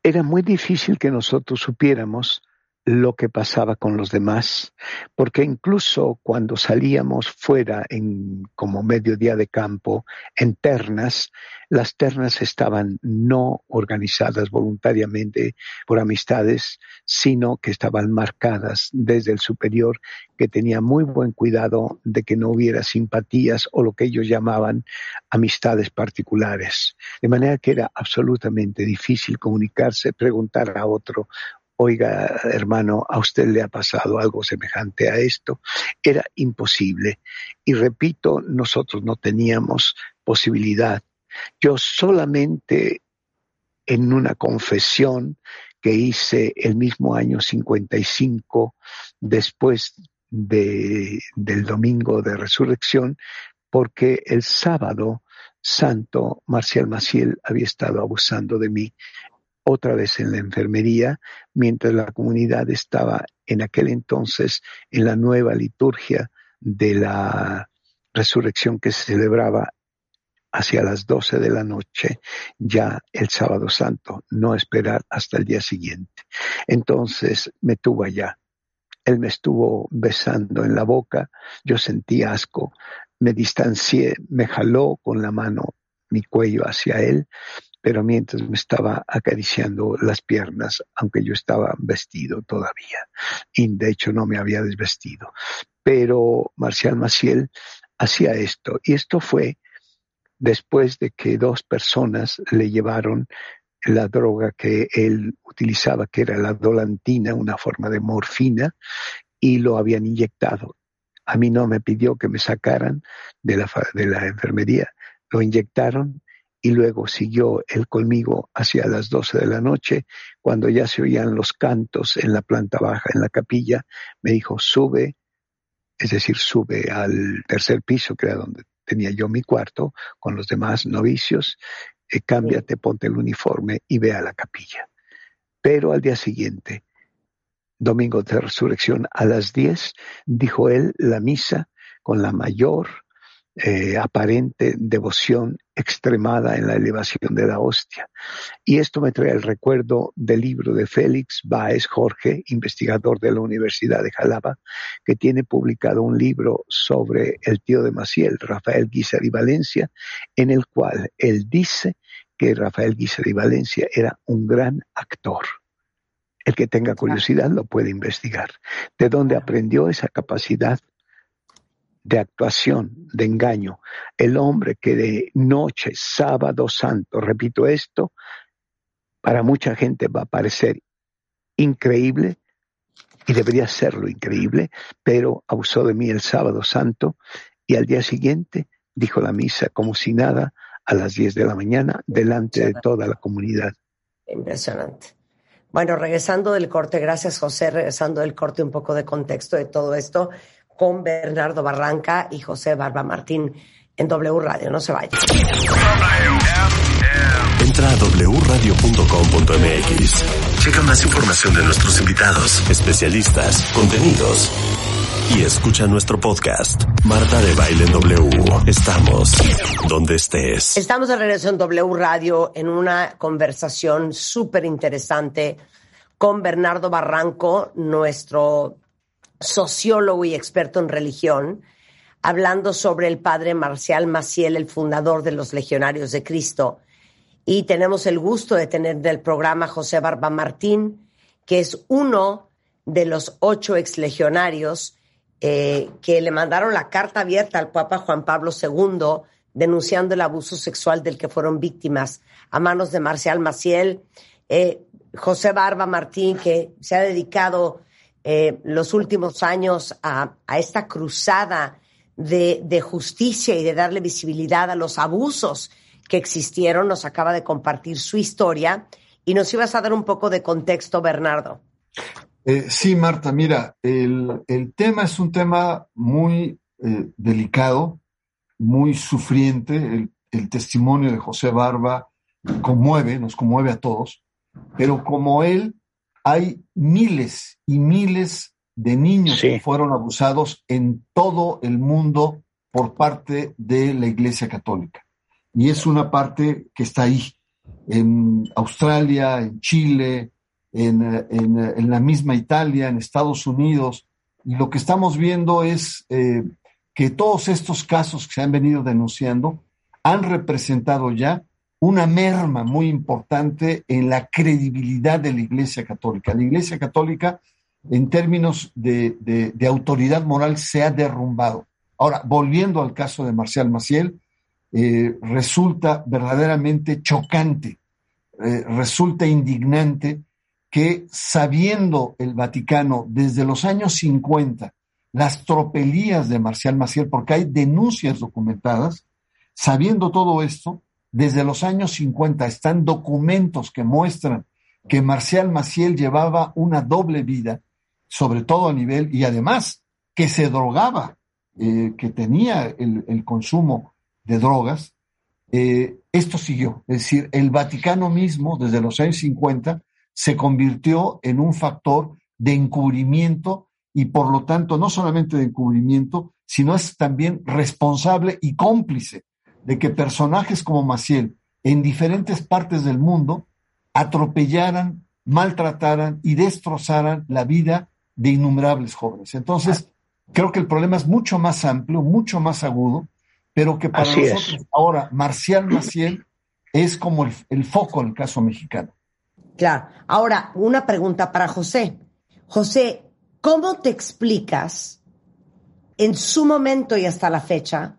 Era muy difícil que nosotros supiéramos lo que pasaba con los demás, porque incluso cuando salíamos fuera en como mediodía de campo, en ternas, las ternas estaban no organizadas voluntariamente por amistades, sino que estaban marcadas desde el superior, que tenía muy buen cuidado de que no hubiera simpatías o lo que ellos llamaban amistades particulares. De manera que era absolutamente difícil comunicarse, preguntar a otro oiga, hermano, a usted le ha pasado algo semejante a esto. Era imposible. Y repito, nosotros no teníamos posibilidad. Yo solamente en una confesión que hice el mismo año 55, después de, del domingo de resurrección, porque el sábado santo Marcial Maciel había estado abusando de mí otra vez en la enfermería, mientras la comunidad estaba en aquel entonces en la nueva liturgia de la resurrección que se celebraba hacia las 12 de la noche, ya el sábado santo, no esperar hasta el día siguiente. Entonces me tuvo allá. Él me estuvo besando en la boca, yo sentí asco, me distancié, me jaló con la mano mi cuello hacia él, pero mientras me estaba acariciando las piernas, aunque yo estaba vestido todavía, y de hecho no me había desvestido. Pero Marcial Maciel hacía esto, y esto fue después de que dos personas le llevaron la droga que él utilizaba, que era la dolantina, una forma de morfina, y lo habían inyectado. A mí no me pidió que me sacaran de la, de la enfermería, lo inyectaron y luego siguió él conmigo hacia las doce de la noche, cuando ya se oían los cantos en la planta baja, en la capilla, me dijo, sube, es decir, sube al tercer piso, que era donde tenía yo mi cuarto, con los demás novicios, eh, cámbiate, ponte el uniforme y ve a la capilla. Pero al día siguiente, domingo de resurrección, a las diez, dijo él la misa con la mayor eh, aparente devoción extremada en la elevación de la hostia. Y esto me trae el recuerdo del libro de Félix Baez Jorge, investigador de la Universidad de Jalapa, que tiene publicado un libro sobre el tío de Maciel, Rafael Guizar y Valencia, en el cual él dice que Rafael Guizar y Valencia era un gran actor. El que tenga curiosidad lo puede investigar. ¿De dónde aprendió esa capacidad de actuación, de engaño. El hombre que de noche, sábado santo, repito esto, para mucha gente va a parecer increíble y debería serlo increíble, pero abusó de mí el sábado santo y al día siguiente dijo la misa como si nada a las 10 de la mañana delante de toda la comunidad. Impresionante. Bueno, regresando del corte, gracias José, regresando del corte un poco de contexto de todo esto con Bernardo Barranca y José Barba Martín en W Radio. No se vaya. Entra a wradio.com.mx. Checa más información de nuestros invitados, especialistas, contenidos. Y escucha nuestro podcast, Marta de Baile en W. Estamos donde estés. Estamos de regreso en W Radio en una conversación súper interesante con Bernardo Barranco, nuestro sociólogo y experto en religión, hablando sobre el padre Marcial Maciel, el fundador de los Legionarios de Cristo. Y tenemos el gusto de tener del programa José Barba Martín, que es uno de los ocho exlegionarios eh, que le mandaron la carta abierta al Papa Juan Pablo II denunciando el abuso sexual del que fueron víctimas a manos de Marcial Maciel. Eh, José Barba Martín, que se ha dedicado eh, los últimos años a, esta cruzada de, justicia y de darle visibilidad a los abusos que existieron, nos acaba de compartir su historia y nos ibas a dar un poco de contexto, Bernardo. Eh, sí, Marta, mira, el, el, tema es un tema muy eh, delicado, muy sufriente. El, el testimonio de José Barba conmueve, nos conmueve a todos, pero como él hay miles y miles de niños sí. que fueron abusados en todo el mundo por parte de la Iglesia Católica. Y es una parte que está ahí, en Australia, en Chile, en, en, en la misma Italia, en Estados Unidos, y lo que estamos viendo es eh, que todos estos casos que se han venido denunciando han representado ya una merma muy importante en la credibilidad de la Iglesia Católica. La Iglesia Católica, en términos de, autoridad moral, se ha derrumbado. Ahora, volviendo al caso de Marcial Maciel, eh, resulta verdaderamente chocante, eh, resulta indignante que sabiendo el Vaticano desde los años 50 las tropelías de Marcial Maciel, porque hay denuncias documentadas, sabiendo todo esto, desde los años 50 están documentos que muestran que Marcial Maciel llevaba una doble vida, sobre todo a nivel, y además que se drogaba, eh, que tenía el, consumo de drogas, eh, esto siguió. Es decir, el Vaticano mismo, desde los años 50, se convirtió en un factor de encubrimiento y por lo tanto no solamente de encubrimiento, sino es también responsable y cómplice de que personajes como Maciel en diferentes partes del mundo atropellaran, maltrataran y destrozaran la vida de innumerables jóvenes. Entonces, creo que el problema es mucho más amplio, mucho más agudo, pero que para Así es. nosotros ahora Marcial Maciel es como el, el foco en el caso mexicano. Claro. Ahora, una pregunta para José. José, ¿cómo te explicas en su momento y hasta la fecha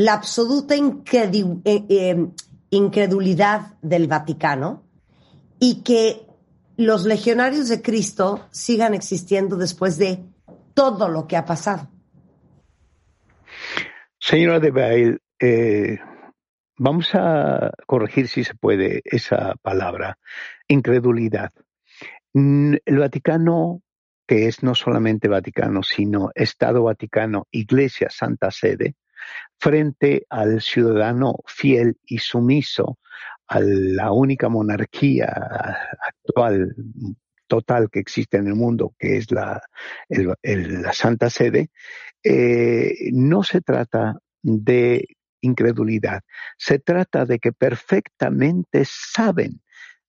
la absoluta eh, eh, incredulidad del Vaticano y que los legionarios de Cristo sigan existiendo después de todo lo que ha pasado? Señora de Bail, eh, vamos a corregir si se puede esa palabra, incredulidad. El Vaticano, que es no solamente Vaticano, sino Estado Vaticano, Iglesia Santa Sede, frente al ciudadano fiel y sumiso a la única monarquía actual total que existe en el mundo, que es la, Santa Sede, eh, no se trata de incredulidad, se trata de que perfectamente saben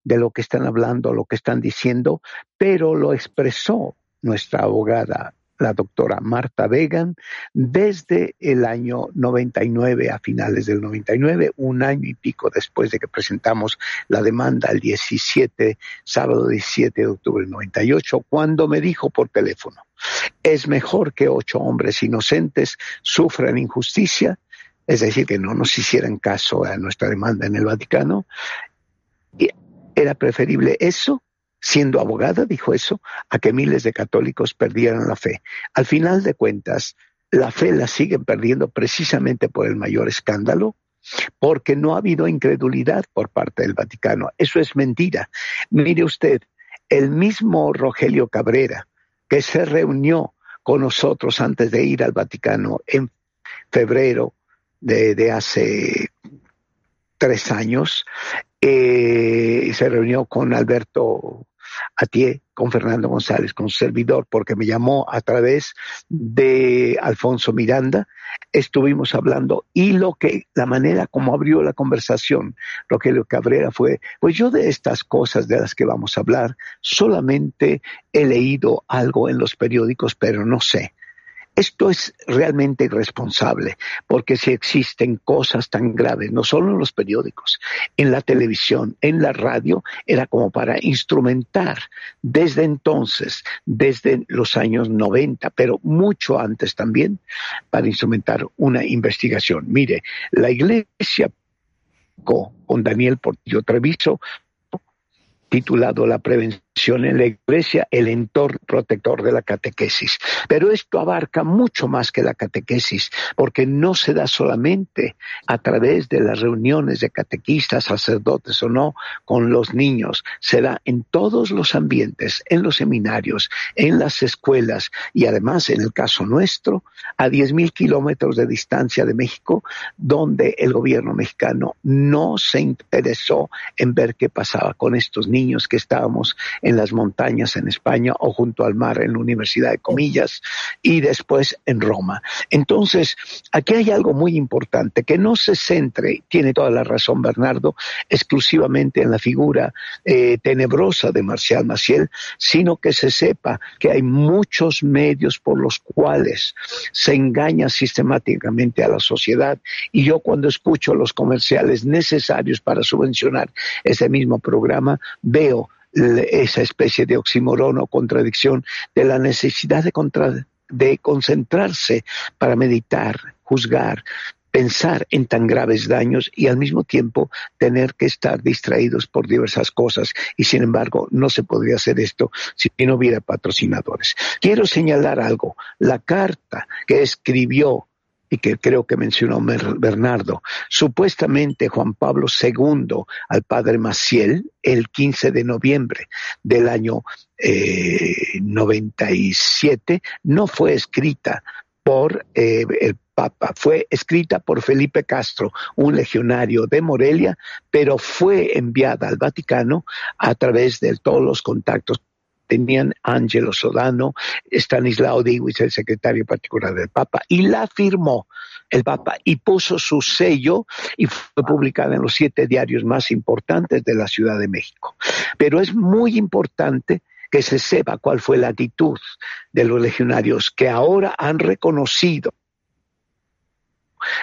de lo que están hablando, lo que están diciendo, pero lo expresó nuestra abogada, la doctora Marta Vegan, desde el año 99, a finales del 99, un año y pico después de que presentamos la demanda el 17, sábado 17 de octubre del 98, cuando me dijo por teléfono, es mejor que ocho hombres inocentes sufran injusticia, es decir, que no nos hicieran caso a nuestra demanda en el Vaticano, era preferible eso, siendo abogada, dijo eso, a que miles de católicos perdieran la fe. Al final de cuentas, la fe la siguen perdiendo precisamente por el mayor escándalo, porque no ha habido incredulidad por parte del Vaticano. Eso es mentira. Mire usted, el mismo Rogelio Cabrera, que se reunió con nosotros antes de ir al Vaticano en febrero de, hace tres años, eh, se reunió con Alberto Atié, con Fernando González, con servidor, porque me llamó a través de Alfonso Miranda. Estuvimos hablando y lo que, la manera como abrió la conversación Rogelio Cabrera fue, pues yo de estas cosas de las que vamos a hablar, solamente he leído algo en los periódicos, pero no sé. Esto es realmente irresponsable, porque si existen cosas tan graves, no solo en los periódicos, en la televisión, en la radio, era como para instrumentar desde entonces, desde los años 90, pero mucho antes también, para instrumentar una investigación. Mire, la iglesia co- con Daniel Portillo Treviso titulado La prevención en la iglesia, el entorno protector de la catequesis. Pero esto abarca mucho más que la catequesis, porque no se da solamente a través de las reuniones de catequistas, sacerdotes o no, con los niños, se da en todos los ambientes, en los seminarios, en las escuelas y además, en el caso nuestro, a 10.000 kilómetros de distancia de México, donde el gobierno mexicano no se interesó en ver qué pasaba con estos niños que estábamos en en las montañas en España o junto al mar en la Universidad de Comillas y después en Roma. Entonces, aquí hay algo muy importante, que no se centre, tiene toda la razón Bernardo, exclusivamente en la figura eh, tenebrosa de Marcial Maciel, sino que se sepa que hay muchos medios por los cuales se engaña sistemáticamente a la sociedad y yo cuando escucho los comerciales necesarios para subvencionar ese mismo programa, veo esa especie de oxímoron o contradicción de la necesidad de, de concentrarse para meditar, juzgar, pensar en tan graves daños y al mismo tiempo tener que estar distraídos por diversas cosas y sin embargo no se podría hacer esto si no hubiera patrocinadores. Quiero señalar algo, la carta que escribió y que creo que mencionó Bernardo, supuestamente Juan Pablo II al padre Maciel el 15 de noviembre del año eh, 97 no fue escrita por eh, el Papa, fue escrita por Felipe Castro, un legionario de Morelia, pero fue enviada al Vaticano a través de todos los contactos tenían Angelo Sodano, Stanislao Diwis, el secretario particular del Papa, y la firmó el Papa y puso su sello y fue publicada en los siete diarios más importantes de la Ciudad de México. Pero es muy importante que se sepa cuál fue la actitud de los legionarios que ahora han reconocido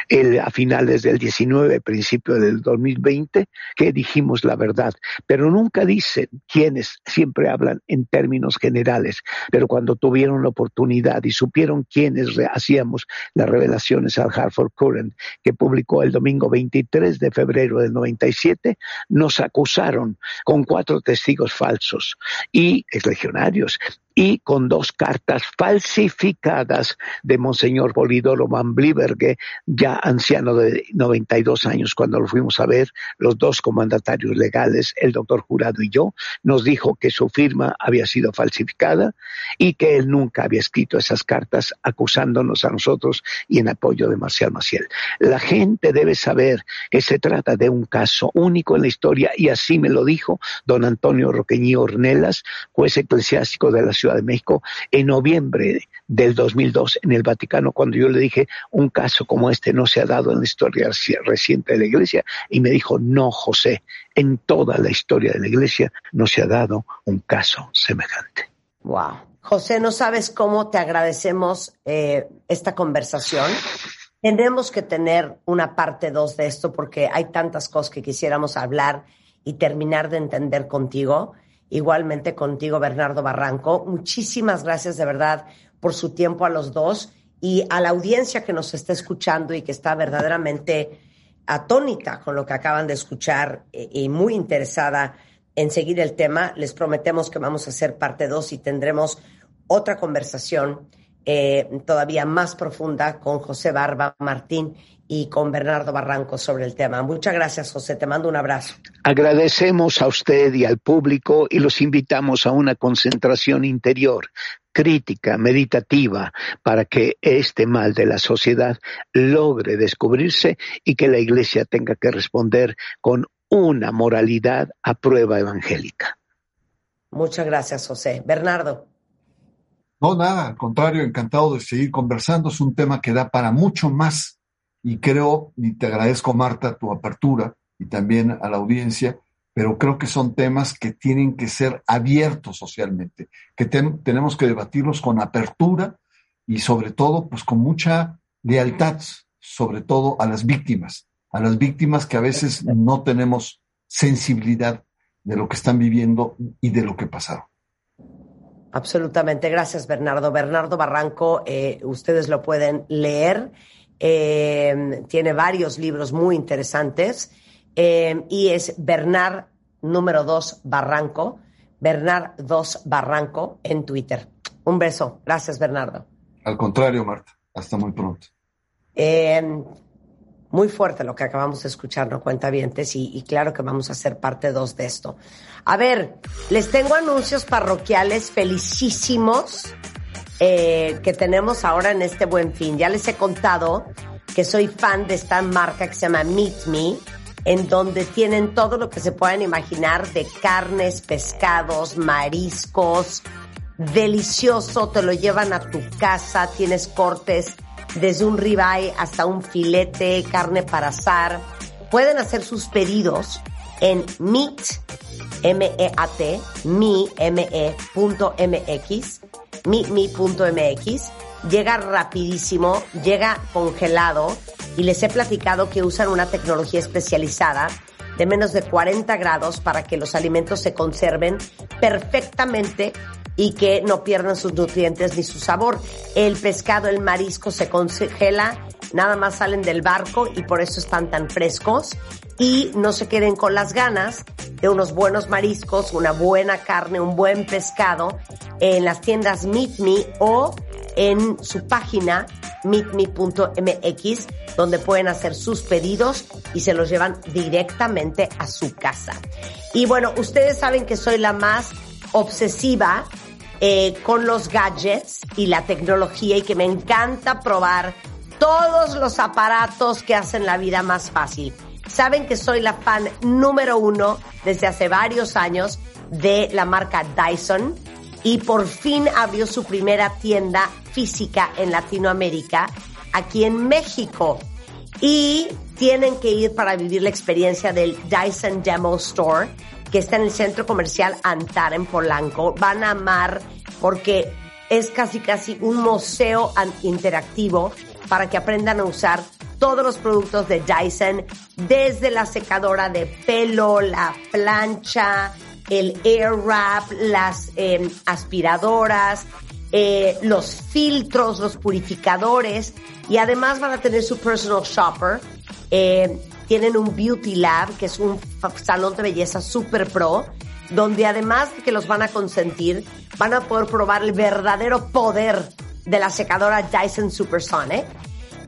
el, a finales del 19, principio del 2020, que dijimos la verdad, pero nunca dicen quiénes, siempre hablan en términos generales, pero cuando tuvieron la oportunidad y supieron quiénes hacíamos las revelaciones al Hartford Current, que publicó el domingo 23 de febrero del 97, nos acusaron con cuatro testigos falsos. Y legionarios y con dos cartas falsificadas de Monseñor Polidoro Van Bliberge, ya anciano de 92 años, cuando lo fuimos a ver, los dos comandatarios legales, el doctor Jurado y yo, nos dijo que su firma había sido falsificada y que él nunca había escrito esas cartas acusándonos a nosotros y en apoyo de Marcial Maciel. La gente debe saber que se trata de un caso único en la historia y así me lo dijo don Antonio Roqueñí Ornelas, juez eclesiástico de la Ciudad de México, en noviembre del 2002 en el Vaticano, cuando yo le dije, un caso como este no se ha dado en la historia reci- reciente de la Iglesia, y me dijo, no, José, en toda la historia de la Iglesia no se ha dado un caso semejante. Wow. José, no sabes cómo te agradecemos eh, esta conversación. Tenemos que tener una parte dos de esto porque hay tantas cosas que quisiéramos hablar y terminar de entender contigo. Igualmente contigo, Bernardo Barranco. Muchísimas gracias de verdad por su tiempo a los dos y a la audiencia que nos está escuchando y que está verdaderamente atónita con lo que acaban de escuchar eh, y muy interesada en seguir el tema. Les prometemos que vamos a hacer parte 2 y tendremos otra conversación eh, todavía más profunda con José Barba Martín y con Bernardo Barranco sobre el tema. Muchas gracias, José. Te mando un abrazo. Agradecemos a usted y al público y los invitamos a una concentración interior, crítica, meditativa, para que este mal de la sociedad logre descubrirse y que la Iglesia tenga que responder con una moralidad a prueba evangélica. Muchas gracias, José. Bernardo. No, nada, al contrario, encantado de seguir conversando. Es un tema que da para mucho más y creo, y te agradezco Marta tu apertura y también a la audiencia, pero creo que son temas que tienen que ser abiertos socialmente, que ten- tenemos que debatirlos con apertura y sobre todo pues con mucha lealtad, sobre todo a las víctimas, a las víctimas que a veces no tenemos sensibilidad de lo que están viviendo y de lo que pasaron. Absolutamente. Gracias, Bernardo. Bernardo Barranco, eh, ustedes lo pueden leer. Eh, tiene varios libros muy interesantes. Eh, y es Bernard número 2 Barranco. Bernard 2 Barranco en Twitter. Un beso. Gracias, Bernardo. Al contrario, Marta, hasta muy pronto. Muy fuerte lo que acabamos de escuchar, ¿no? Cuentavientes, y, y claro que vamos a hacer parte 2 de esto. A ver, les tengo anuncios parroquiales felicísimos eh, que tenemos ahora en este buen fin. Ya les he contado que soy fan de esta marca que se llama Meet Me, en donde tienen todo lo que se puedan imaginar de carnes, pescados, mariscos, delicioso, te lo llevan a tu casa, tienes cortes desde un ribeye hasta un filete, carne para asar. Pueden hacer sus pedidos en meat, M-E-A-T, me, M-E, punto M-X, meetme.mx. Llega rapidísimo, llega congelado y les he platicado que usan una tecnología especializada de menos de 40 grados para que los alimentos se conserven perfectamente y que no pierdan sus nutrientes ni su sabor. El pescado, el marisco se congela, nada más salen del barco y por eso están tan frescos y no se queden con las ganas de unos buenos mariscos, una buena carne, un buen pescado en las tiendas Meet Me o en su página meetme.mx donde pueden hacer sus pedidos y se los llevan directamente a su casa. Y bueno, ustedes saben que soy la más obsesiva eh, con los gadgets y la tecnología y que me encanta probar todos los aparatos que hacen la vida más fácil. Saben que soy la fan número uno desde hace varios años de la marca Dyson y por fin abrió su primera tienda física en Latinoamérica, aquí en México. Y tienen que ir para vivir la experiencia del Dyson Demo Store, que está en el centro comercial Antar en Polanco. Van a amar porque es casi casi un museo interactivo para que aprendan a usar todos los productos de Dyson, desde la secadora de pelo, la plancha, el air wrap, las eh, aspiradoras, eh, los filtros, los purificadores y además van a tener su personal shopper. Eh, tienen un beauty lab, que es un salón de belleza super pro, donde además de que los van a consentir, van a poder probar el verdadero poder de la secadora Dyson Supersonic.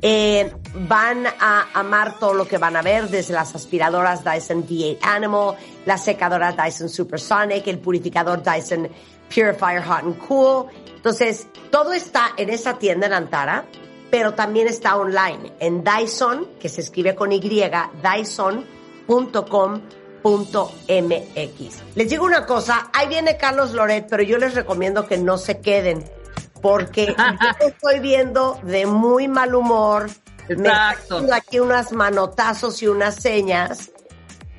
Eh, van a amar todo lo que van a ver, desde las aspiradoras Dyson V8 Animal, la secadora Dyson Supersonic, el purificador Dyson Purifier Hot and Cool. Entonces, todo está en esa tienda en Antara, pero también está online en Dyson, que se escribe con Y, dyson.com.mx. Les digo una cosa, ahí viene Carlos Loret, pero yo les recomiendo que no se queden, porque yo estoy viendo de muy mal humor. Me está Exacto. haciendo aquí unas manotazos y unas señas,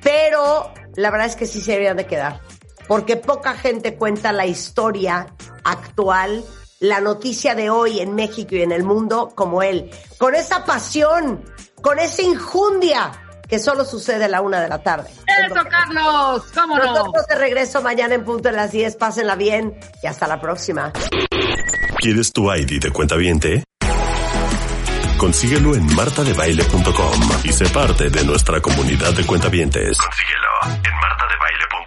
pero la verdad es que sí se deberían de quedar, porque poca gente cuenta la historia actual, la noticia de hoy en México y en el mundo como él, con esa pasión, con esa injundia que solo sucede a la una de la tarde. Eso, Carlos, cómo no. Nosotros de regreso mañana en punto de las 10, pásenla bien y hasta la próxima. ¿Quieres tu ID de cuenta viente? Consíguelo en martadebaile.com y sé parte de nuestra comunidad de cuentavientes. Consíguelo en martadebaile.com.